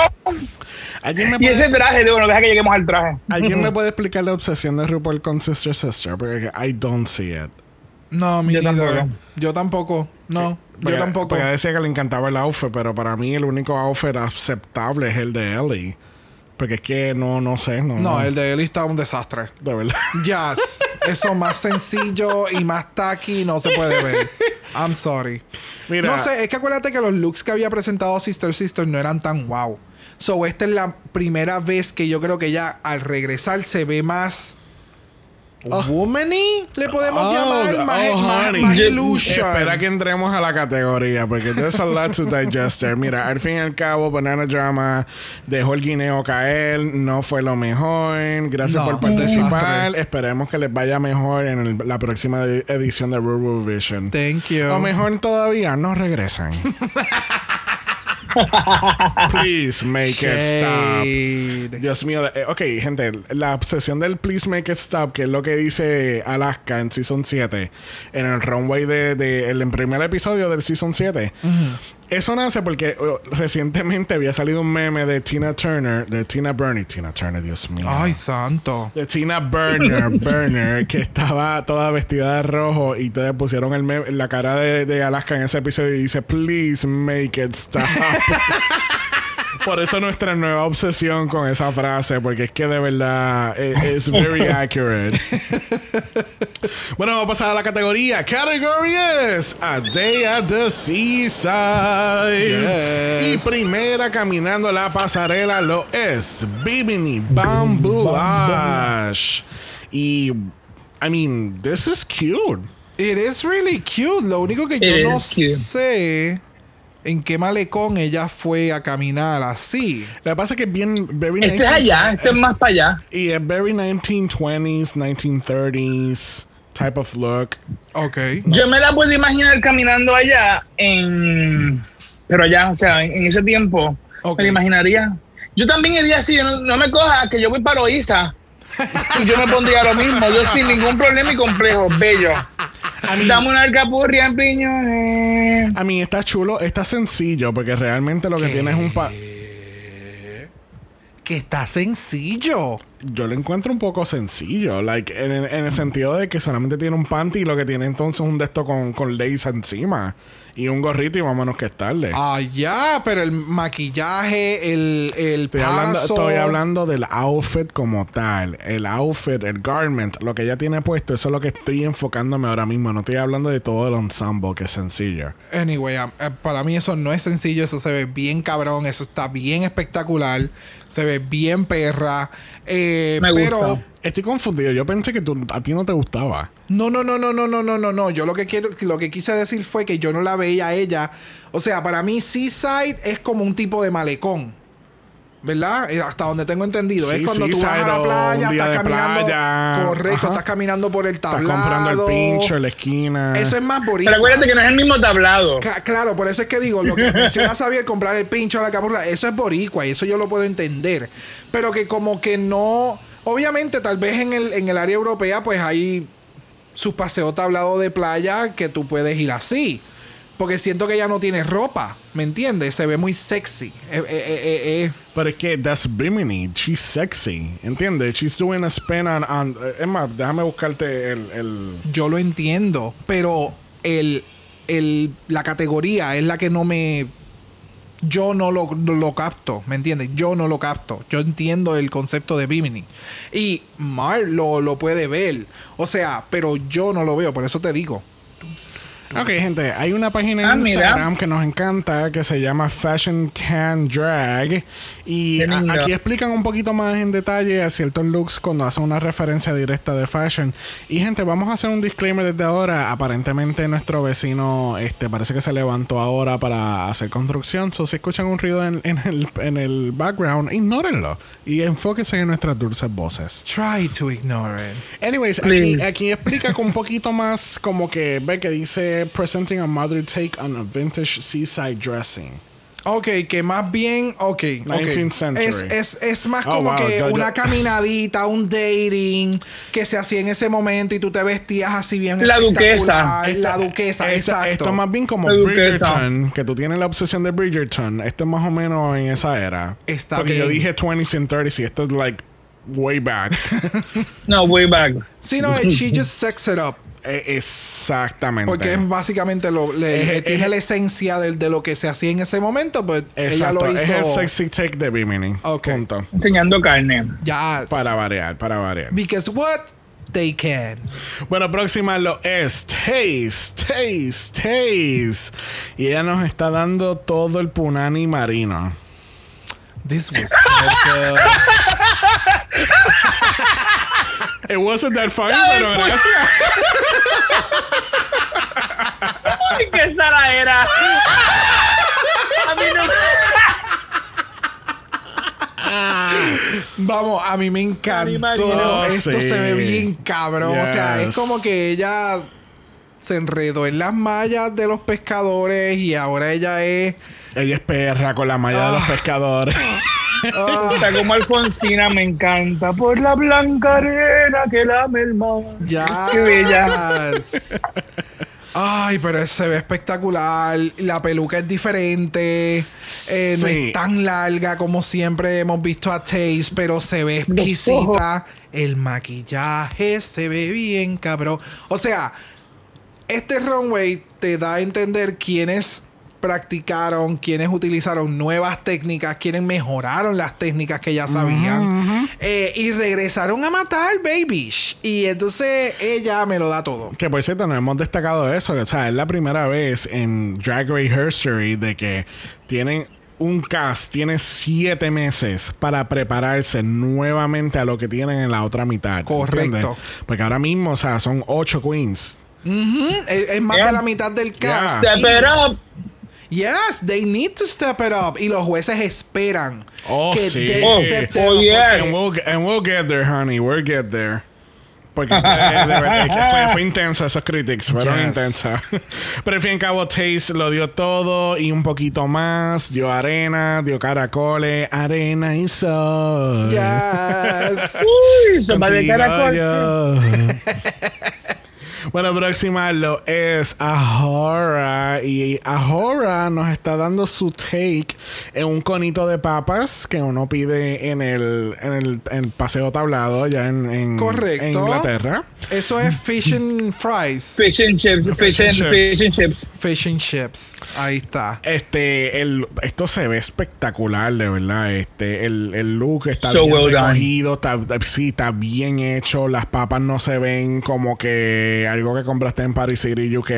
¿alguien, me Y ese traje, digo, no deja que lleguemos al traje. ¿alguien me puede explicar la obsesión de RuPaul con Sister Sister? Porque I don't see it. No, mi Yo tampoco. Yo tampoco. No, Porque- yo tampoco. Porque decía que le encantaba el outfit, pero para mí el único outfit aceptable es el de Ellie. Porque es que no, no sé, no. No, el de Ellie está un desastre. De verdad. Yes. Eso más sencillo y más tacky no se puede ver. I'm sorry. Mira. No sé, es que acuérdate que los looks que había presentado Sister Sister no eran tan wow. So, esta es la primera vez que yo creo que ya al regresar se ve más. ¿Womany? Le podemos Oh, llamar más, oh, más- honey. más. Espera que entremos a la categoría, porque there's a lot to digest there. Mira, al fin y al cabo, Banana Drama dejó el guineo caer, no fue lo mejor. Gracias No, por participar. Esperemos que les vaya mejor en el- la próxima edición de Rural Vision. Thank you. O mejor todavía, no regresan. Please make it stop. Dios mío, eh, ok, gente, la obsesión del Please Make It Stop, que es lo que dice Alaska en Season 7, en el runway de, de el primer episodio del Season 7. Eso nace porque oh, recientemente había salido un meme de Tina Turner, de Tina Burner, Tina Turner, Dios mío. Ay, santo. de Tina Burner, Burner, que estaba toda vestida de rojo y te pusieron el meme- la cara de, de Alaska en ese episodio y dice, please make it stop. Por eso nuestra nueva obsesión con esa frase, porque es que de verdad eh, es very accurate. bueno, vamos a pasar a la categoría. Category es A Day at the Seaside. Yes. Y primera caminando la pasarela lo es Bimini Bamboo Ash. Y, I mean, this is cute. It is really cute. Lo único que It yo no cute. sé en qué malecón ella fue a caminar así. Lo que pasa es que es bien, very Este es allá, este es es- más para allá. Y es very 1920s, 1930s type of look. Ok. Yo me la puedo imaginar caminando allá en. Pero allá, o sea, en, en ese tiempo. Ok. Me la imaginaría. Yo también iría así, no, no me coja que yo voy para Loíza. y yo me pondría lo mismo. Yo sin ningún problema y complejo. Bello. Dame una alcapurria en piñones. A mí está chulo, está sencillo, porque realmente lo que tiene es un pa... Que está sencillo. Yo lo encuentro un poco sencillo, like, en, el- en el sentido de que solamente tiene un panty y lo que tiene entonces es un de esto con, con lace encima y un gorrito y vámonos que es tarde. Ah, ya, pero el maquillaje, el, el Estoy hablando, estoy hablando del outfit como tal. El outfit, el garment, lo que ella tiene puesto, eso es lo que estoy enfocándome ahora mismo. No estoy hablando de todo el ensemble, que es sencillo. Anyway, um, eh, para mí eso no es sencillo, eso se ve bien cabrón, eso está bien espectacular, se ve bien perra. Eh, Me gusta. Estoy confundido. Yo pensé que tú, a ti no te gustaba. no, no, no, no, no, no, no, no, no. Yo lo que quiero, lo que quise decir fue que yo no la veía a ella. O sea, para mí Seaside es como un tipo de malecón. ¿Verdad? Eh, Hasta donde tengo entendido. Sí, es cuando tú vas a la playa, un día estás de caminando. playa. Correcto, Ajá. estás caminando por el Estás tablado. comprando el pincho en la esquina. Eso es más bonito. Pero acuérdate que no es el mismo tablado. Claro, por eso es que digo, lo que menciona Xavier, comprar el pincho a la capurra, eso es boricua y eso yo lo puedo entender. Pero que como que no... Obviamente, tal vez en el, en el área europea, pues hay sus paseos tablados de playa que tú puedes ir así. Porque siento que ella no tiene ropa, ¿me entiendes? Se ve muy sexy. Eh, eh, eh. Pero es que that's Bimini. She's sexy. ¿Entiendes? She's doing a spin on... on es más, déjame buscarte el... el Yo lo entiendo, pero el, el, la categoría es la que no me... Yo no lo, lo capto, ¿me entiendes? Yo no lo capto. Yo entiendo el concepto de Bimini. Y Mar lo, lo puede ver. O sea, pero yo no lo veo, por eso te digo. Ok, gente, hay una página en Ah, mira. Instagram que nos encanta que se llama Fashion Can Drag. Y aquí explican un poquito más en detalle a ciertos looks cuando hacen una referencia directa de fashion. Y gente, vamos a hacer un disclaimer desde ahora. Aparentemente nuestro vecino este parece que se levantó ahora para hacer construcción. So, si escuchan un ruido en, en el, en el background, ignórenlo. Y enfóquense en nuestras dulces voces. Try to ignore it. Anyways, aquí, aquí explica con un poquito más como que ve que dice presenting a modern take on a vintage seaside dressing. Ok, que más bien, ok. ok. 19th century. Es, es, es más Oh, como wow, que yo- yo- una caminadita, un dating que se hacía en ese momento y tú te vestías así bien. La duquesa. La duquesa, Esta- exacto. Esto es más bien como. Bridgerton, que tú tienes la obsesión de Bridgerton. Esto es más o menos en esa era. Está Porque yo dije 20s and 30s y esto es like way back. No, way back. Sí, no, she just sex it up. Eh, exactamente. Porque es básicamente lo, le, Es- le es- tiene es- la esencia de, lo que se hacía en ese momento, pues ella lo hizo. Es el sexy take de Bimini. Ok. Punto. Enseñando carne. Ya. Para variar, para variar. Because what? They can. Bueno, próxima lo es Taste, Taste, Taste. Y ella nos está dando todo el punani marino. This was so good. It wasn't that funny, pero gracias. ¡Ay, qué sala era! A mí no Vamos, a mí me encantó. imagino. Esto Sí. se ve bien cabrón. O sea, Yes. es como que ella se enredó en las mallas de los pescadores y ahora ella es. Ella es perra con la malla de los Ah. pescadores. ah, Está como Alfonsina, me encanta. Por la blanca arena que lame el mar. ya. Qué bella. Ay, pero se ve espectacular. La peluca es diferente. Eh, No es tan larga como siempre hemos visto a Taze, pero se ve exquisita. El maquillaje se ve bien, cabrón. O sea, este runway te da a entender quiénes practicaron, quienes utilizaron nuevas técnicas, quienes mejoraron las técnicas que ya sabían eh, y regresaron a matar, baby. Y entonces ella me lo da todo. Que por cierto, no hemos destacado eso. O sea, es la primera vez en Drag Race History de que tienen un cast, tiene siete meses para prepararse nuevamente a lo que tienen en la otra mitad. Correcto. ¿entiendes? Porque ahora mismo, o sea, son ocho queens. Es, es más Yeah. de la mitad del cast. Step Y- it up. Yes, they need to step it up. Y los jueces esperan Oh, que sí. they Oh, step oh, it up. yeah. And we'll, and we'll get there, honey. We'll get there. Porque eh, de verdad fue, fue intenso esos critics, fueron Yes. intensas. Pero al fin y al cabo, Taste lo dio todo y un poquito más. Dio arena, dio caracoles, arena y sol. Yes. Uy, sopa de caracol. Bueno, próxima lo es Ahora. Y Ahora nos está dando su take en un conito de papas que uno pide en el, en el, en el paseo tablado allá en, en- Correcto. en Inglaterra. Eso es fish and fries. Fish and chips, fish and, chips. fish and chips. Fish and chips. Ahí está. Este, el, esto se ve espectacular, de verdad. Este, el, el look está So bien well recogido, está, sí, está bien hecho. Las papas no se ven como que algo que compraste en Paris City, UK.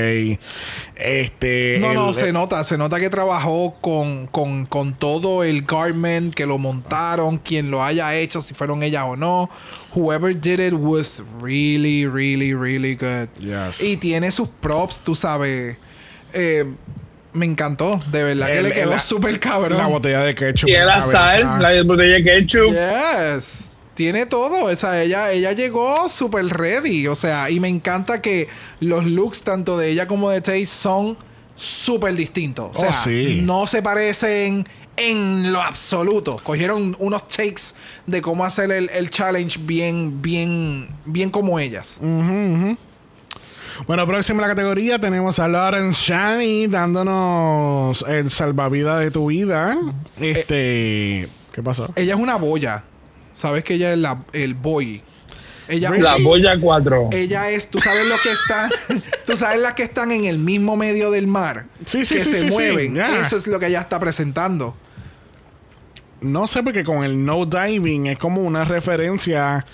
Este, No, no, el- se nota, se nota que trabajó con, con, con todo el garment, que lo montaron, quien lo haya hecho, si fueron ellas o no. Whoever did it was really, really, really good. Yes. Y tiene sus props, tú sabes. Eh, me encantó, de verdad que le quedó súper cabrón. La botella de ketchup. Y la sal, la botella de ketchup. Yes. Tiene todo. O sea, ella, ella llegó súper ready. O sea, y me encanta que los looks tanto de ella como de Taze son súper distintos. O Oh, sea, sí. no se parecen en lo absoluto. Cogieron unos takes de cómo hacer el, el challenge bien, bien, bien como ellas. Mm. Bueno, próxima en la categoría tenemos a Lawrence Shani dándonos el salvavidas de tu vida. Este. ¿Qué pasó? Ella es una boya. Sabes que ella es la, el boy. Ella La boya 4. Ella es, tú sabes lo que están, tú sabes las que están en el mismo medio del mar, Sí, sí, que sí, se sí, sí, mueven. Eso es lo que ella está presentando. No sé, porque con el no diving es como una referencia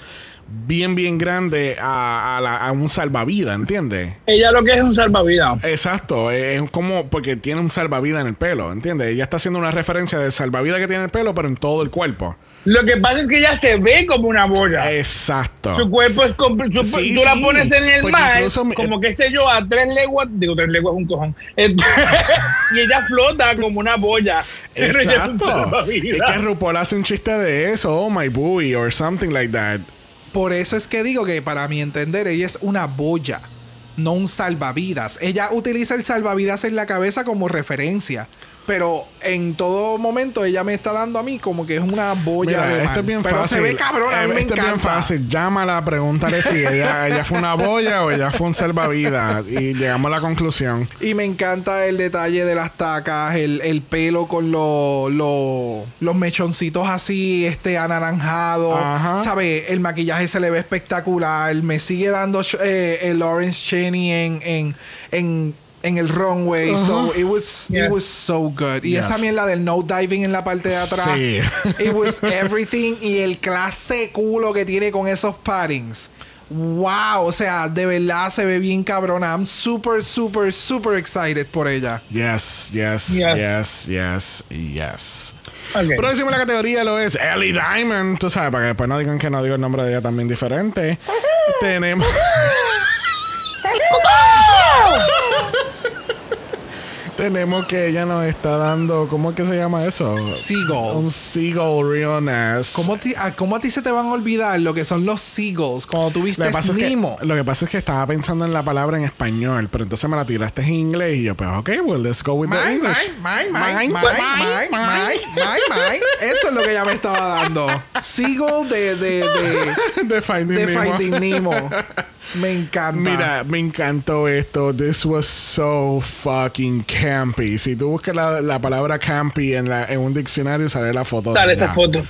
bien, bien grande a, a la- a un salvavidas, ¿entiendes? Ella lo que es un salvavidas. Exacto, es como porque tiene un salvavidas en el pelo, ¿entiendes? Ella está haciendo una referencia de salvavidas que tiene en el pelo, pero en todo el cuerpo. Lo que pasa es que ella se ve como una boya. Exacto. Su cuerpo es como. su- Sí, tú la pones en el porque mar, me- como qué sé yo, a tres leguas. Digo, tres leguas es un cojón. Y ella flota como una boya. Pero ella es un Exacto. Es salvavidas. que RuPaul hace un chiste de eso, oh my buoy, or something like that. Por eso es que digo que para mi entender ella es una boya, no un salvavidas. Ella utiliza el salvavidas en la cabeza como referencia. Pero en todo momento ella me está dando a mí como que es una boya Mira, de esto es bien pero fácil. se ve cabrón, a mí Eh, me esto es bien encanta. fácil. Llámala, pregúntale si ella, ella fue una boya o ella fue un salvavidas. Y llegamos a la conclusión. Y me encanta el detalle de las tacas, el, el pelo con los los- los mechoncitos así, este anaranjado. Ajá. ¿Sabes? El maquillaje se le ve espectacular. Me sigue dando eh, el Lawrence Cheney en, en, en, en el runway. So it was, Yeah. it was so good. Y Yes. esa mierda del no diving en la parte de atrás. Sí. It was everything. y el clase culo que tiene con esos paddings. Wow, o sea, de verdad se ve bien cabrona. I'm super, super, super excited por ella. Yes, yes, Yes. yes, yes, yes. Ok. Próximo en la categoría lo es Ellie Diamond. Tú sabes, para que después no digan que no digo el nombre de ella también diferente. Tenemos. Tenemos que ella nos está dando. ¿Cómo es que se llama eso? Un Seagulls. seagull real nice. ¿Cómo, ti- a, cómo a ti se te van a olvidar lo que son los seagulls cuando tú Lo viste que, pasa es que, Nemo? lo que pasa es que estaba pensando en la palabra en español, pero entonces me la tiraste en inglés y yo, pues, ok, well, let's go with the Mine, English. mine, mine, mine, Mine, mine, mine, mine, mine, mine. Eso es lo que ella me estaba dando. Seagull de, de, de, de Finding de Nemo. Finding Nemo. Me encanta. Mira, me encantó esto. This was so fucking campy. Si tú buscas la, la palabra campy en, la, en un diccionario, sale la foto. Sale esa foto.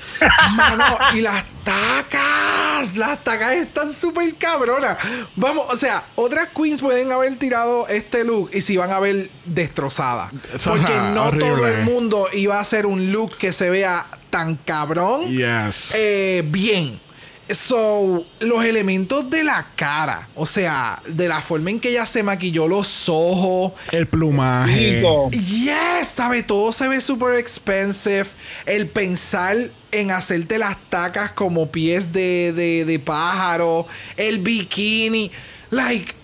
Mano, y las tacas. Las tacas están súper cabronas. Vamos, o sea, otras queens pueden haber tirado este look y se iban a ver destrozadas. Porque no horrible. todo el mundo iba a hacer un look que se vea tan cabrón. Yes. Eh, bien. So, los elementos de la cara, o sea, de la forma en que ella se maquilló los ojos, el plumaje. Rico. Yes, sabe, todo se ve super expensive. El pensar en hacerte las tacas como pies de, de, de pájaro, el bikini, like,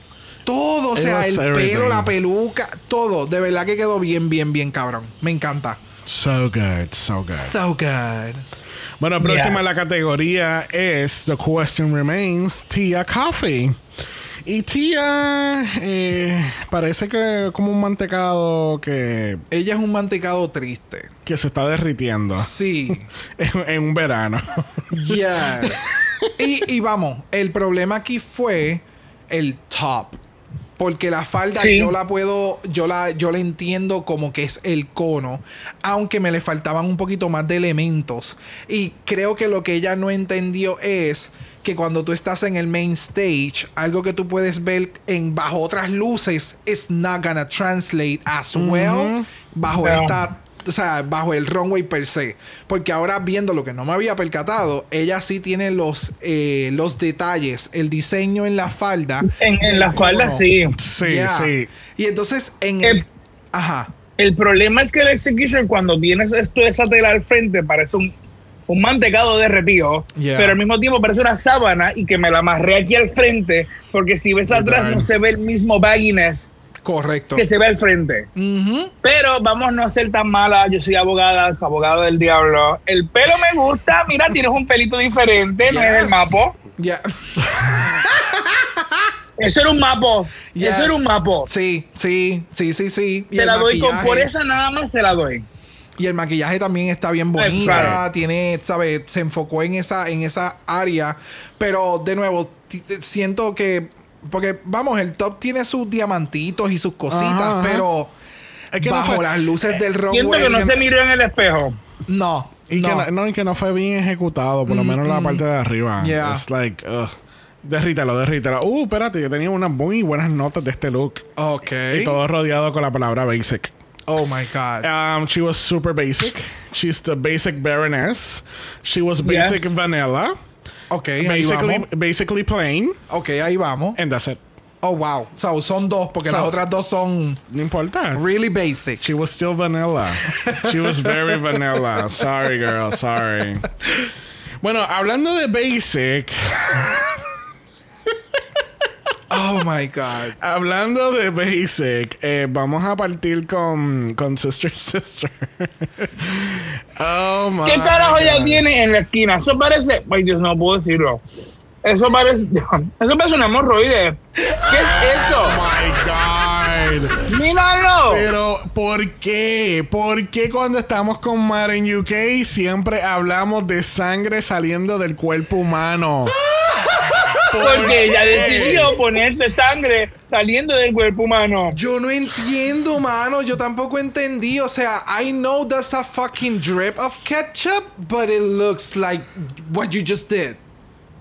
todo, o sea, el everything. pelo, la peluca, todo, de verdad que quedó bien, bien, bien cabrón. Me encanta. So good, so good. So good. Bueno, próxima Yeah. la categoría es The Question Remains, Tia Coffee. Y Tia eh, parece que como un mantecado que, Ella es un mantecado triste. que se está derritiendo Sí. en, en un verano. Yes. y, y vamos, el problema aquí fue el top. Porque la falda Sí. yo la puedo, yo la, yo la entiendo como que es el cono, aunque me le faltaban un poquito más de elementos. Y creo que lo que ella no entendió es que cuando tú estás en el main stage, algo que tú puedes ver en bajo otras luces is not gonna translate as well bajo esta o sea, bajo el runway per se. Porque ahora viendo lo que no me había percatado, ella sí tiene los, eh, los detalles, el diseño en la falda. En, la falda, sí. Sí, Yeah. sí. Y entonces en el... El- Ajá. El problema es que el execution, cuando tienes esto de esa tela al frente, parece un, un mantecado derretido, Yeah. pero al mismo tiempo parece una sábana y que me la amarré aquí al frente, porque si ves atrás no se ve el mismo bagginess Correcto. que se ve al frente. Pero vamos no a ser tan mala. Yo soy abogada, abogado del diablo. El pelo me gusta. Mira, tienes un pelito diferente. No es el mapo. Ya. Eso era un mapo. Yes. Eso era un mapo. Sí, sí, sí, sí, sí. Y Se la doy con por esa nada más se la doy. Y el maquillaje también está bien bonita. Tiene, ¿sabes? Se enfocó en esa, en esa área. Pero de nuevo, siento que. Porque, vamos, el top tiene sus diamantitos y sus cositas, Ajá, ajá. pero Es que no bajo fue- las luces del Siento runway. que no se miró en el espejo. No. Y, no. Que no, no, y que no fue bien ejecutado, por lo menos la parte de arriba. Yeah. It's like, ugh. Derrítalo, derrítalo. Uh, espérate, yo tenía unas muy buenas notas de este look. Ok. Y todo rodeado con la palabra basic. Oh my God. Um, she was super basic. She's the basic baroness. She was Yeah. basic vanilla. Ok, ahí Basically, vamos. basically plain. Ok, ahí vamos. And that's it. Oh, wow. So, son dos, porque So- las otras dos son No importa. really basic. She was still vanilla. She was very vanilla. Sorry, girl. Sorry. Bueno, hablando de basic, Oh my God. hablando de basic, eh, vamos a partir con, con Sister Sister. oh my ¿Qué carajo ya God. tiene en la esquina? Eso parece. Ay, Dios, no puedo decirlo. Eso parece. Eso parece un hemorroide. ¿Qué es eso? Oh my God. God. ¡Míralo! Pero, ¿por qué? ¿Por qué cuando estamos con Mar en UK siempre hablamos de sangre saliendo del cuerpo humano? ¿Por Porque ella decidió ponerse sangre saliendo del cuerpo humano. Yo no entiendo, mano. Yo tampoco entendí. O sea, I know that's a fucking drip of ketchup, but it looks like what you just did.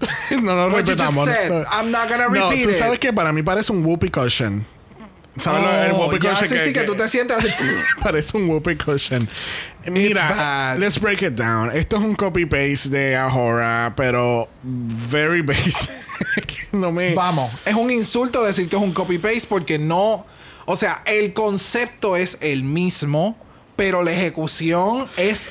no lo What you just respetamos. said. I'm not gonna No, repeat tú it. sabes que para mí parece un whoopee cushion. ¿Sabes lo- el Oh, whoopee cushion? sí, sí, que tú te sientas así. Parece un whoopee cushion. Mira, let's break it down. Esto es un copy-paste de Ahora, pero very basic. no me... Vamos, es un insulto decir que es un copy-paste porque no. O sea, el concepto es el mismo, pero la ejecución es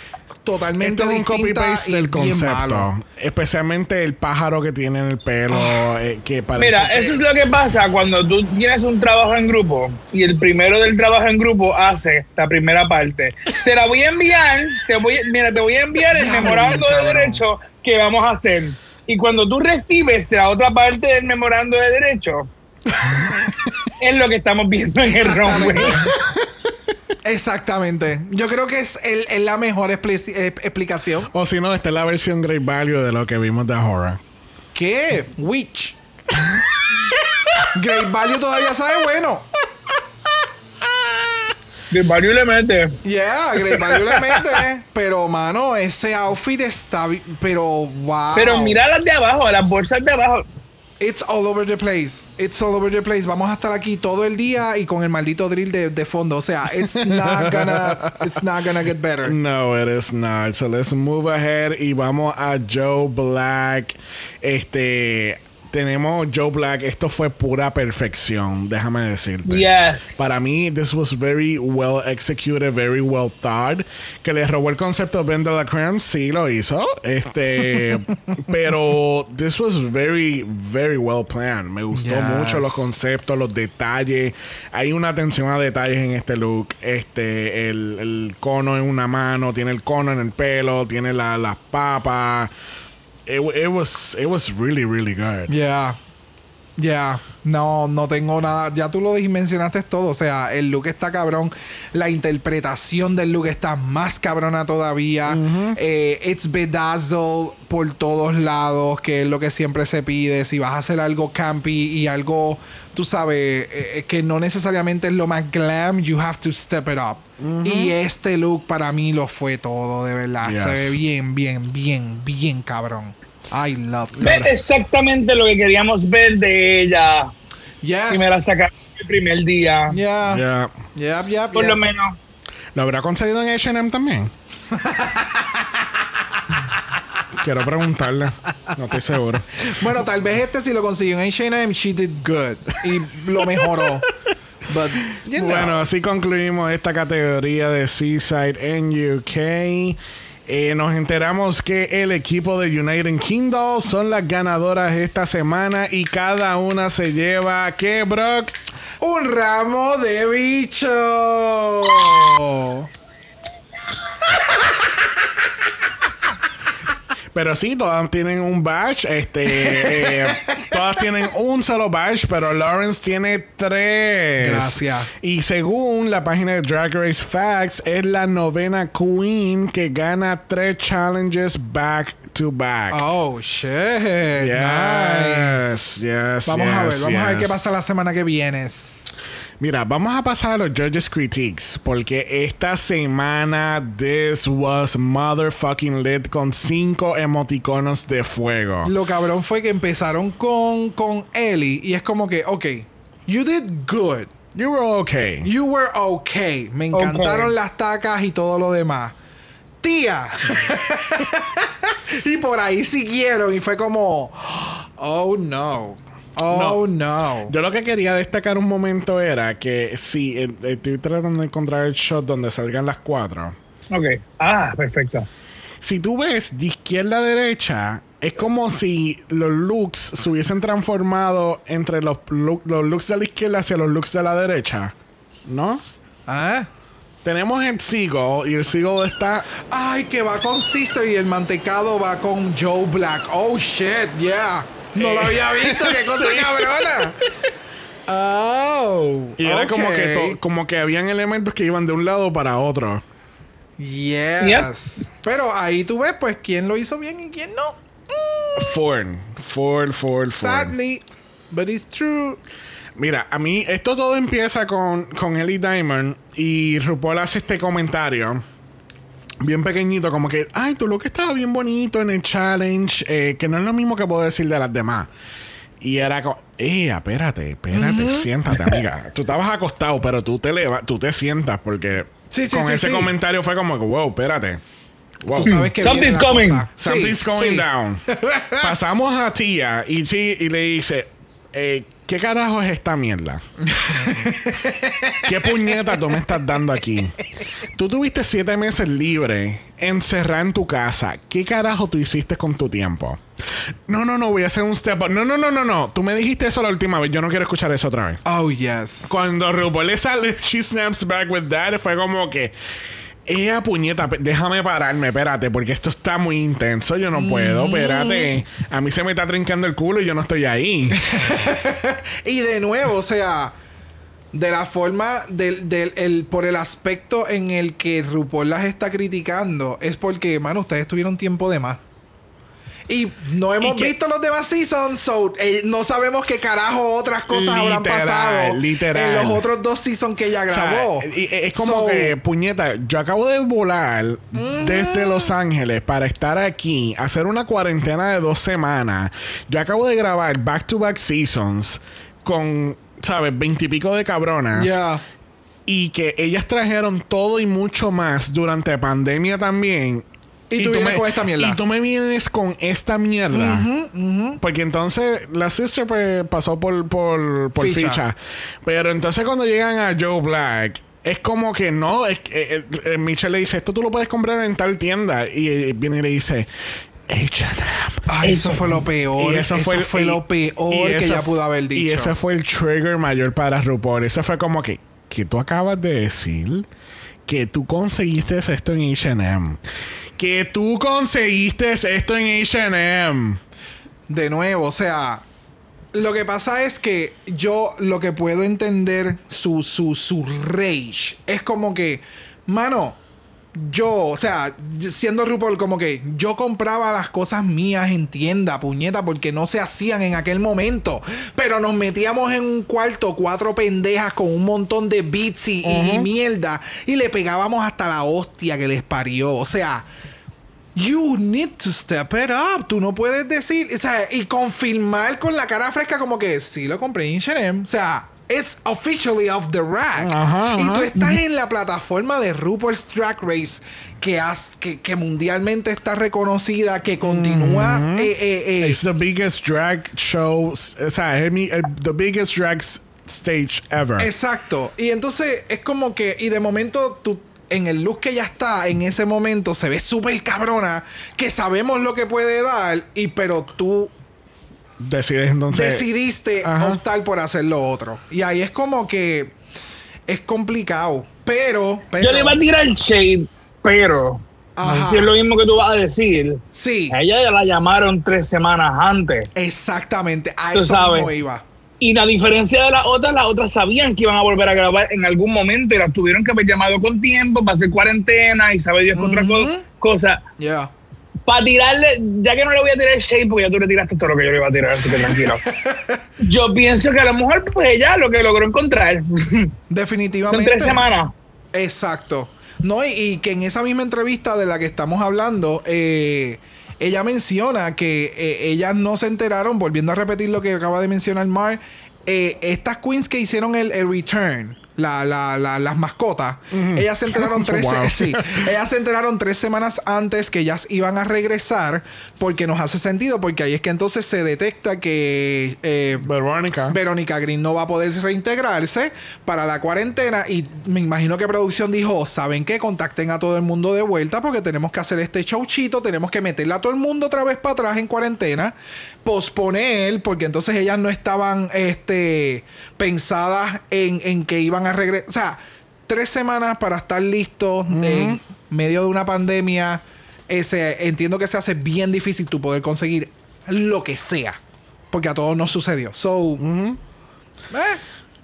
totalmente Esto es un distinta copy-paste y del concepto. Especialmente el pájaro que tiene en el pelo, eh, que parece Mira, que- eso es lo que pasa cuando tú tienes un trabajo en grupo y el primero del trabajo en grupo hace la primera parte. Te la voy a enviar, te voy, mira, te voy a enviar el memorando de derecho que vamos a hacer. Y cuando tú recibes la otra parte del memorando de derecho, es lo que estamos viendo en el runway. Exactamente. Yo creo que es, el- es la mejor expli- eh, explicación. O si no, esta es la versión Great Value de lo que vimos de Ahora. ¿Qué? Witch. Great Value todavía sabe bueno. De varios le mete. Yeah, Great Value le mete. Pero, mano, ese outfit está. Pero, wow. Pero mira las de abajo, las bolsas de abajo. It's all over the place. It's all over the place. Vamos a estar aquí todo el día y con el maldito drill de, de fondo. O sea, it's not gonna, it's not gonna get better. No, it is not. So let's move ahead y vamos a Joe Black. Este, tenemos Joe Black. Esto fue pura perfección, déjame decirte. Yes. Para mí, this was very well executed, very well thought. Que le robó el concepto Ben de la Creme, sí lo hizo. Este, pero this was very, very well planned. Me gustó Yes. mucho los conceptos, los detalles. Hay una atención a detalles en este look. Este, el, el cono en una mano, tiene el cono en el pelo, tiene la- las papas. It, it was, it was really, really good. Yeah. Yeah. No, no tengo nada. Ya tú lo mencionaste todo. O sea, el look está cabrón. La interpretación del look está más cabrona todavía. Eh, it's bedazzled por todos lados, que es lo que siempre se pide. Si vas a hacer algo campy y algo, tú sabes, eh, que no necesariamente es lo más glam, you have to step it up. Y este look para mí lo fue todo, de verdad. Yes. Se ve bien, bien, bien, bien cabrón. I love it. Ve exactamente lo que queríamos ver de ella. Yes. Y me la sacaron el primer día. Yeah. Yeah. Yep, yep, Por lo menos. ¿Lo habrá conseguido en HM también? Quiero preguntarle. No estoy seguro. Bueno, tal vez este si lo consiguió en H&M, she did good. Y lo mejoró. But, you know. Bueno, así concluimos esta categoría de Seaside en UK. Eh, nos enteramos que el equipo de United Kingdom son las ganadoras esta semana y cada una se lleva, ¿qué, Brock? Un ramo de bicho. Pero sí, todas tienen un badge. Este, eh, todas tienen un solo badge, pero Lawrence tiene tres. Gracias. Y según la página de Drag Race Facts, es la novena queen que gana tres challenges back to back. Oh, shit. Yes, Nice. yes, Vamos a ver, yes, vamos a ver yes. qué pasa la semana que viene. Mira, vamos a pasar a los Judges Critiques. Porque esta semana, this was motherfucking lit con cinco emoticonos de fuego. Lo cabrón fue que empezaron con, con Ellie y es como que, ok, you did good. You were okay. You were okay. Me encantaron Okay. las tacas y todo lo demás. Tía. y por ahí siguieron y fue como, oh no. Oh no. Yo lo que quería destacar un momento era que sí, eh, estoy tratando de encontrar el shot donde salgan las cuatro. Ok. Ah, perfecto. Si tú ves de izquierda a derecha, es como si los looks se hubiesen transformado entre los, look- los looks de la izquierda hacia los looks de la derecha. ¿No? ¿Ah? Tenemos el Seagull y el Seagull está. Ay, que va con Sister y el mantecado va con Joe Black. Oh shit, yeah. No lo había visto, qué cosa Sí. cabrona. Oh. Y era como que, to- como que habían elementos que iban de un lado para otro. Yes. Pero ahí tú ves, pues, quién lo hizo bien y quién no. Ford, Ford, Ford, Ford. Sadly, but it's true. Mira, a mí esto todo empieza con, con Ellie Diamond y RuPaul hace este comentario bien pequeñito, como que, ay, tu look estaba bien bonito en el challenge, eh, que no es lo mismo que puedo decir de las demás. Y era como, eh, espérate, espérate, siéntate, amiga. Tú estabas acostado, pero tú te leva, tú te sientas porque Sí, sí, con sí, ese sí. comentario fue como que, wow, espérate. Wow. Tú sabes que Something's coming. cosa. Something's Sí, going sí. down. Pasamos a Tía y, sí, y le dice: eh, ¿Qué carajo es esta mierda? ¿Qué puñeta tú me estás dando aquí? Tú tuviste siete meses libre, encerrada en tu casa. ¿Qué carajo tú hiciste con tu tiempo? No, no, no, voy a hacer un step up. No, no, no, no, no. Tú me dijiste eso la última vez. Yo no quiero escuchar eso otra vez. Oh, yes. Cuando RuPaul le sale She Snaps Back with That, fue como que. Ella puñeta, déjame pararme, espérate, porque esto está muy intenso. Yo no puedo, espérate. A mí se me está trincando el culo y yo no estoy ahí. Y de nuevo, o sea, de la forma, del, del, el, por el aspecto en el que RuPaul las está criticando, es porque, mano, ustedes tuvieron tiempo de más. Y no hemos que- visto los demás seasons, so eh, no sabemos qué carajo otras cosas habrán pasado literal. en los otros dos seasons que ella O sea, grabó. es como So, que, puñeta, yo acabo de volar desde Los Ángeles para estar aquí, hacer una cuarentena de dos semanas. Yo acabo de grabar back to back seasons con, ¿sabes? Veintipico de cabronas. Ya. y que ellas trajeron todo y mucho más durante pandemia también. Y tú vienes me- con esta mierda. Y tú me vienes con esta mierda. Porque entonces la sister pues, pasó por, por, por Ficha. ficha. Pero entonces cuando llegan a Joe Black. Es como que no, es eh, eh, Michelle le dice, esto tú lo puedes comprar en tal tienda. Y eh, viene y le dice, H&M. Ay, eso fue lo peor. Y eso fue, el- y- lo peor que ella pudo haber dicho. Y ese fue el trigger mayor para RuPaul. Eso fue como que, que tú acabas de decir que tú conseguiste esto en H&M. Que tú conseguiste esto en H&M. De nuevo, o sea, lo que pasa es que yo lo que puedo entender su, su, su rage es como que, mano, yo, o sea, siendo RuPaul, como que yo compraba las cosas mías en tienda, puñeta, porque no se hacían en aquel momento. Pero nos metíamos en un cuarto, cuatro pendejas con un montón de beats y, y- y mierda, y le pegábamos hasta la hostia que les parió. O sea, You need to step it up. Tú no puedes decir, o sea, y confirmar con la cara fresca como que sí lo compré en H&M. O sea, it's officially off the rack. Ajá, y ajá. tú estás en la plataforma de RuPaul's Drag Race que, has- que, que mundialmente está reconocida, que continúa. eh, eh, eh, It's the biggest drag show. O sea, es mi- el- the biggest drag stage ever. Exacto. Y entonces es como que, y de momento tú, en el look que ya está, en ese momento se ve súper cabrona, que sabemos lo que puede dar, y pero tú Decides entonces. decidiste Ajá. optar por hacer lo otro. Y ahí es como que es complicado. Pero, pero Yo le iba a tirar shade, pero Ajá. si es lo mismo que tú vas a decir. sí, A ella ya la llamaron tres semanas antes. exactamente. A Tú eso sabes. mismo iba. Y la diferencia de las otras, las otras sabían que iban a volver a grabar en algún momento y las tuvieron que haber llamado con tiempo para hacer cuarentena y saber Dios qué otra co- cosa. Ya. Para tirarle, ya que no le voy a tirar shade porque ya tú le tiraste todo lo que yo le iba a tirar, así que tranquilo. yo pienso que a lo mejor pues ella lo que logró encontrar. Son Definitivamente. tres semanas. Exacto. No, y, y que en esa misma entrevista de la que estamos hablando, eh, ella menciona que eh, ellas no se enteraron, volviendo a repetir lo que acaba de mencionar Mar, eh, estas queens que hicieron el return, la, la- la- las mascotas, ellas se enteraron tres, Wow. sí, ellas se enteraron tres semanas antes que ellas iban a regresar, porque nos hace sentido, porque ahí es que entonces se detecta que eh, Verónica. Verónica Green no va a poder reintegrarse para la cuarentena y me imagino que producción dijo, ¿saben qué? Contacten a todo el mundo de vuelta porque tenemos que hacer este showchito, tenemos que meterle a todo el mundo otra vez para atrás en cuarentena, posponer, porque entonces ellas no estaban este, pensadas en, en que iban a regresar, o sea, tres semanas para estar listos en medio de una pandemia, ese, entiendo que se hace bien difícil tú poder conseguir lo que sea. Porque a todos nos sucedió. So, eh,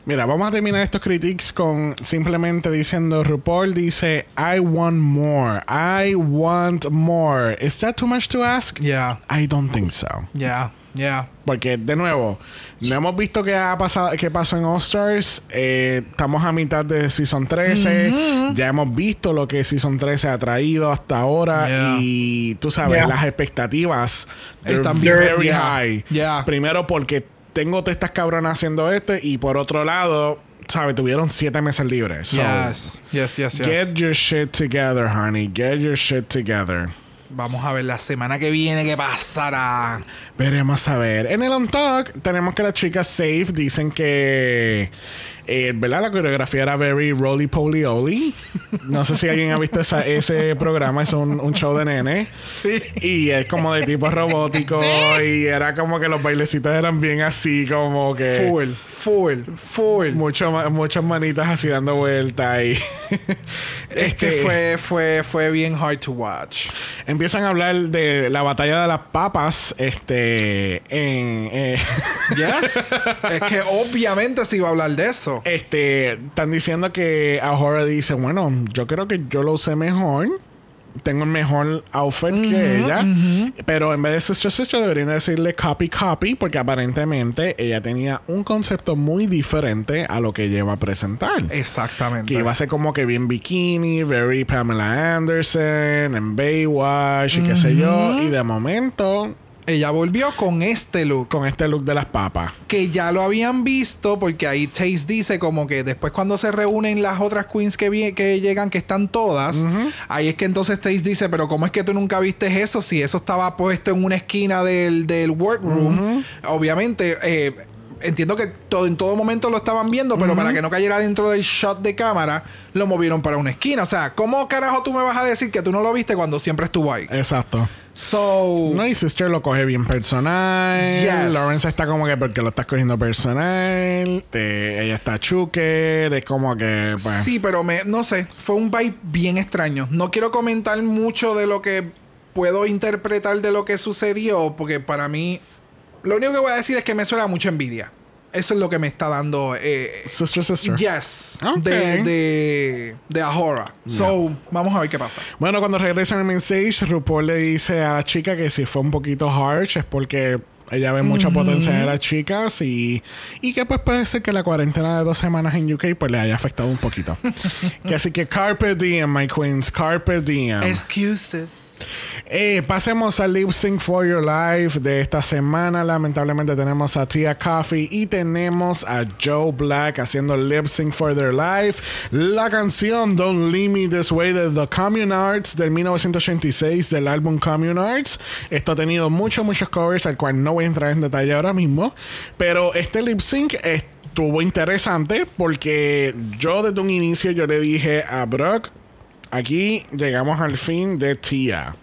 Mira, vamos a terminar estos critiques con simplemente diciendo RuPaul dice I want more. I want more. Is that too much to ask? Yeah, I don't think so. yeah, yeah. Porque, de nuevo, no hemos visto qué ha pasado, qué pasó en All Stars. Eh, estamos a mitad de Season 13. Ya hemos visto lo que Season 13 ha traído hasta ahora. Yeah. Y tú sabes, Yeah. las expectativas Están very yeah. high. Yeah. Primero porque tengo todas estas cabronas haciendo esto. Y por otro lado, ¿sabes? Tuvieron siete meses libres. So, yes, yes, yes, yes. Get your shit together, honey. Get your shit together. Vamos a ver la semana que viene qué pasará. Veremos a ver. En el On Talk tenemos que las chicas Safe dicen que. Eh, ¿Verdad? La coreografía era very roly poly oly. No sé si alguien ha visto esa- ese programa. Es un, un show de nene. Sí. Y es como de tipo robótico. Y era como que los bailecitos eran bien así, como que. Full, full, full. Mucho, muchas manitas así dando vueltas. Y. Es que Este, fue, fue, fue bien hard to watch. Empiezan a hablar de la batalla de las papas. Este. En. eh, Yes. es que obviamente se iba a hablar de eso. Este, están diciendo que Ahora dice, bueno, yo creo que yo lo usé mejor. Tengo el mejor outfit que ella. Pero en vez de Sister Sister deberían decirle copy copy. Porque aparentemente ella tenía un concepto muy diferente a lo que lleva a presentar. Exactamente. Que iba a ser como que bien bikini, very Pamela Anderson, en Baywatch y qué sé yo. Y de momento, Ella volvió con este look. con este look de las papas. Que ya lo habían visto porque ahí Taze dice como que después cuando se reúnen las otras queens que, vi- que llegan, que están todas, ahí es que entonces Taze dice, pero ¿cómo es que tú nunca viste eso? Si eso estaba puesto en una esquina del, del workroom. Obviamente, eh, entiendo que todo, en todo momento lo estaban viendo, pero para que no cayera dentro del shot de cámara, lo movieron para una esquina. O sea, ¿cómo carajo tú me vas a decir que tú no lo viste cuando siempre estuvo ahí? Exacto. So... No, y Sister lo coge bien personal. Yes. Lawrence está como que porque lo estás cogiendo personal. Te- ella está chuker. Es como que, pues. Sí, pero me, no sé, fue un vibe bien extraño. No quiero comentar mucho de lo que puedo interpretar de lo que sucedió, porque para mí, lo único que voy a decir es que me suena mucha envidia. Eso es lo que me está dando. Eh, Sister, sister. yes, Ok. de, de, de Ahora. So, vamos a ver qué pasa. Bueno, cuando regresan al main stage, RuPaul le dice a la chica que si fue un poquito harsh es porque ella ve mucha potencia en las chicas y, y que pues puede ser que la cuarentena de dos semanas en UK pues le haya afectado un poquito. que así que carpe diem, my queens, carpe diem. Excuses. Eh, pasemos al Lip Sync for Your Life de esta semana. Lamentablemente tenemos a Tia Coffee y tenemos a Joe Black haciendo Lip Sync for Their Life. La canción Don't Leave Me This Way de The Commune Arts del 1986 del álbum Commune Arts. Esto ha tenido muchos, muchos covers, al cual no voy a entrar en detalle ahora mismo. Pero este lip sync estuvo interesante porque yo desde un inicio yo le dije a Brock, aquí llegamos al fin de Tia.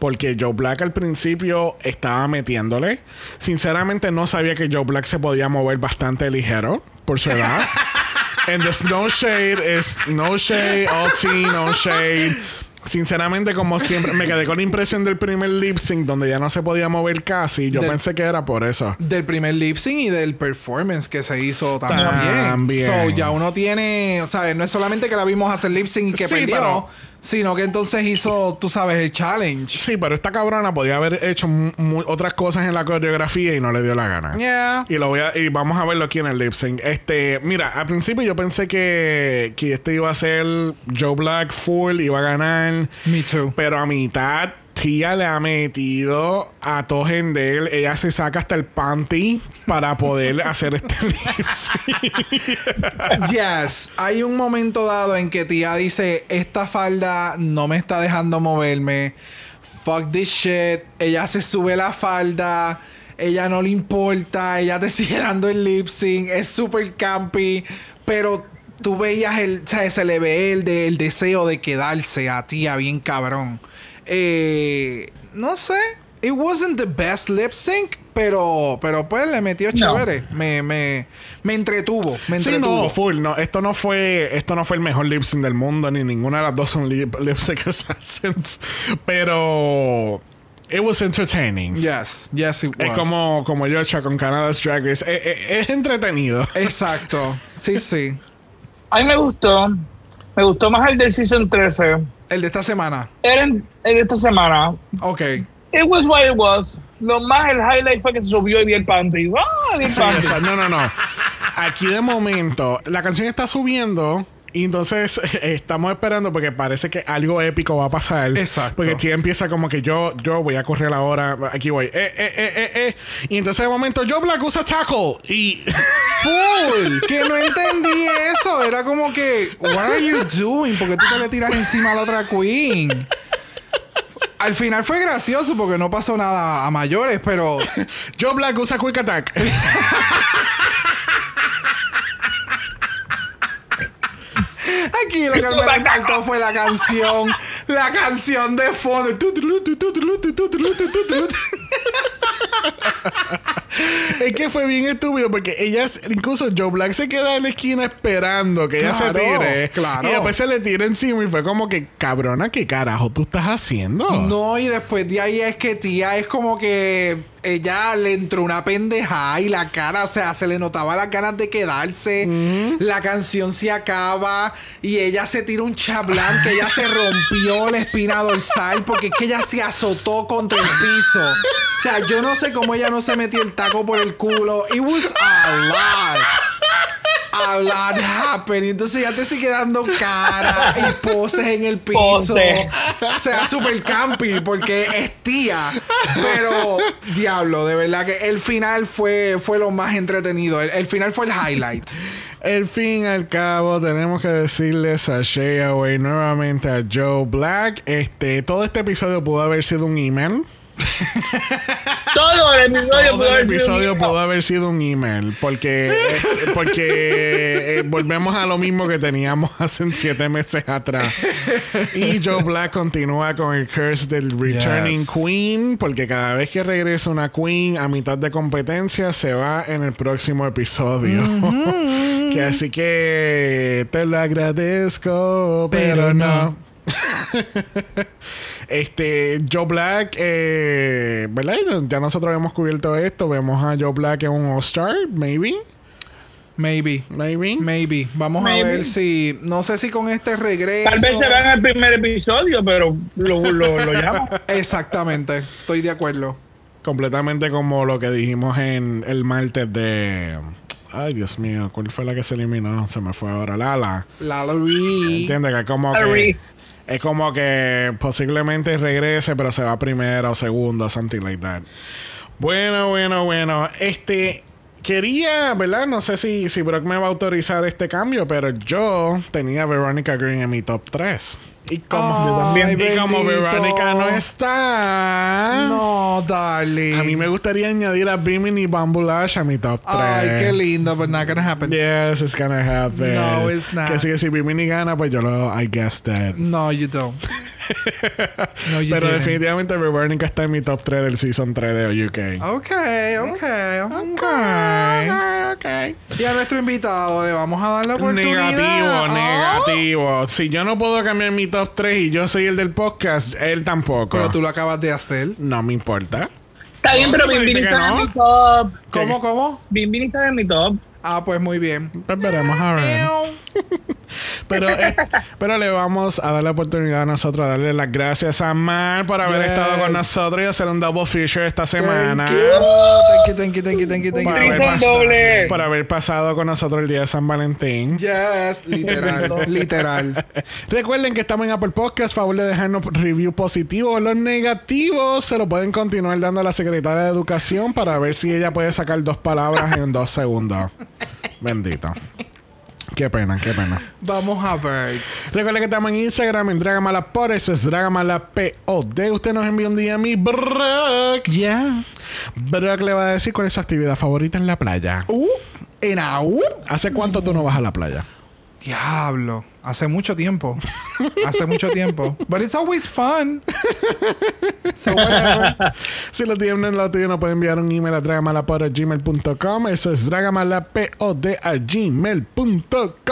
Porque Joe Black al principio estaba metiéndole. Sinceramente no sabía que Joe Black se podía mover bastante ligero por su edad. And there's no shade, is no shade, all tea, no shade. Sinceramente, como siempre, me quedé con la impresión del primer lip sync donde ya no se podía mover casi. Yo Del- pensé que era por eso. Del primer lip sync y del performance que se hizo también. También. So, ya uno tiene, ¿sabes? No es solamente que la vimos hacer lip sync que Sí, perdió, pero- sino que entonces hizo, tú sabes, el challenge. Sí, pero esta cabrona podía haber hecho otras cosas en la coreografía y no le dio la gana. Yeah. Y lo voy a, y vamos a verlo aquí en el lip sync. Este, mira, al principio yo pensé que, que este iba a ser Joe Black full, iba a ganar. Me too. Pero a mitad, Tia le ha metido a Tojendel. Ella se saca hasta el panty para poder hacer este. Yes. Hay un momento dado en que tía dice, esta falda no me está dejando moverme. Fuck this shit. Ella se sube la falda. Ella no le importa. Ella te sigue dando el lip sync. Es súper campy. Pero tú veías el... O sea, se le ve el, el deseo de quedarse a tía bien cabrón. Eh, no sé. It wasn't the best lip sync. Pero, pero pues le metió No. chévere. Me, me, me entretuvo. Me Sí, entretuvo. no, full. No, esto no fue, esto no fue el mejor lip sync del mundo, ni ninguna de las dos son lip, lip sync assassins. Pero it was entertaining. Yes, yes it was. Es como, como Yocha con Canada's Drag Race. Eh, eh, es entretenido. Exacto. Sí, sí. A mí me gustó. Me gustó más el del Season 13. El de esta semana. El el de esta semana. Ok. It was what it was. Lo más, el highlight fue que se subió y vi el panty. ¡Ah! Vi el panty. no, no, no. Aquí de momento, la canción está subiendo. Y entonces estamos esperando porque parece que algo épico va a pasar. Exacto. Porque Tia empieza como que yo, yo voy a correr ahora. Aquí voy. Eh, eh, eh, eh, eh. Y entonces de momento yo Black usa tackle. Y Full. que no entendí eso. Era como que, what are you doing? ¿Por qué tú te le tiras encima a la otra queen? Al final fue gracioso porque no pasó nada a mayores, pero yo Black usa quick attack. Aquí lo que me faltó fue la canción. La canción de fondo. es que fue bien estúpido porque ella, incluso Joe Black se queda en la esquina esperando que ella se tire. claro. Y después se le tira encima y fue como que, cabrona, ¿qué carajo tú estás haciendo? No, y después de ahí es que tía es como que ella le entró una pendeja y la cara, o sea, se le notaba las ganas de quedarse. La canción se acaba y ella se tira un chablán que ella se rompió la espina dorsal porque es que ella se azotó contra el piso. O sea, yo no sé cómo ella no se metió el taco por el culo. It was a lot. A lot happening. Entonces ya te sigue dando cara y poses en el piso. Pose. O sea, super campi porque es tía. Pero, diablo, de verdad que el final fue, fue lo más entretenido. El, el final fue el highlight. Al fin y al cabo, tenemos que decirles a Shay Away nuevamente a Joe Black. Este, todo este episodio pudo haber sido un email. Todo el episodio Todo pudo el haber sido episodio un- pudo haber sido un email. Porque, eh, porque eh, volvemos a lo mismo que teníamos hace siete meses atrás. Y Joe Black continúa con el curse del Returning Yes. Queen. Porque cada vez que regresa una Queen a mitad de competencia, se va en el próximo episodio. que así que te lo agradezco, pero, Pero no. no. Este, Joe Black, eh, ¿verdad? Ya nosotros hemos cubierto esto. Vemos a Joe Black en un All-Star, maybe. Maybe. Maybe. Maybe. Vamos Maybe. a ver si. No sé si con este regreso. Tal vez se vean el primer episodio, pero lo, lo, lo llamo. Exactamente. Estoy de acuerdo. Completamente como lo que dijimos en el martes de. Ay, Dios mío, ¿cuál fue la que se eliminó? Se me fue ahora. Lala. Lalaurie. ¿Entiendes? Que es como que. Es como que posiblemente regrese, pero se va primera o segunda, something like that. Bueno, bueno, bueno. Este. Quería, ¿verdad? No sé si, si Brock me va a autorizar este cambio, pero yo tenía a Veronica Green en mi top 3. Y como, Ay, y como. Veronica no está. No, darling. A mí me gustaría añadir a Bimini Bambulash a mi top 3. Ay, qué lindo, but not gonna happen. Yes, it's gonna happen. No, it's not. Que sí, que si Bimini gana, pues yo lo I guessed that. No, you don't. No, you Pero didn't. definitivamente Veronica está en mi top 3 del season 3 de UK. Ok, ok, ok. ok. Y a nuestro invitado le vamos a dar la oportunidad. Negativo, Oh. negativo. Si yo no puedo cambiar mi top 3 y yo soy el del podcast, él tampoco. Pero tú lo acabas de hacer. No me importa. Está bien, No, pero Bimbini está que en no. mi top. ¿Cómo, cómo? Bimbini está en mi top. Ah, pues muy bien. Pues veremos a ver. Pero, eh, pero le vamos a dar la oportunidad a nosotros, a darle las gracias a Mar por haber Yes. estado con nosotros y hacer un double feature esta semana. Thank you, thank you, thank you, thank you, thank you. Por haber, pas- doble. por haber pasado con nosotros el día de San Valentín. Yes, literal, literal. Recuerden que estamos en Apple Podcast. Favor de dejarnos review positivo. Los negativos se lo pueden continuar dando a la secretaria de Educación para ver si ella puede sacar dos palabras en dos segundos. Bendito. Qué pena, qué pena. Vamos a ver. Recuerden que estamos en Instagram en Dragamala por eso es Dragamala POD. Usted nos envía un día a mi Brock. Yeah. Brock le va a decir cuál es su actividad favorita en la playa. Uh, en AU. ¿Hace cuánto tú no vas a la playa? Diablo. Hace mucho tiempo. Hace mucho tiempo. But it's always fun. So whatever. Si lo tienen lo tuyo, nos pueden enviar un email a dragamalapod.gmail.com. Eso es dragamalapod a gmail.com.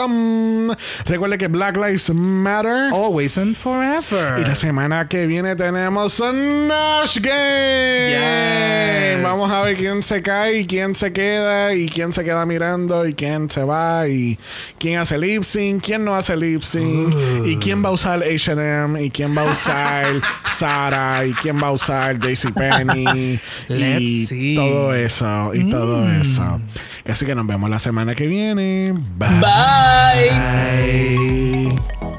Recuerde que Black Lives Matter. Always and forever. Y la semana que viene tenemos un Nash Game. Yes. Vamos a ver quién se cae y quién se queda y quién se queda mirando y quién se va y quién hace lip sync, quién no hace lip sync y quién va a usar H&M y quién va a usar Sara y quién va a usar JCPenney y Let's see. todo eso y todo eso. Así que nos vemos la semana que viene. Bye. Bye. Bye.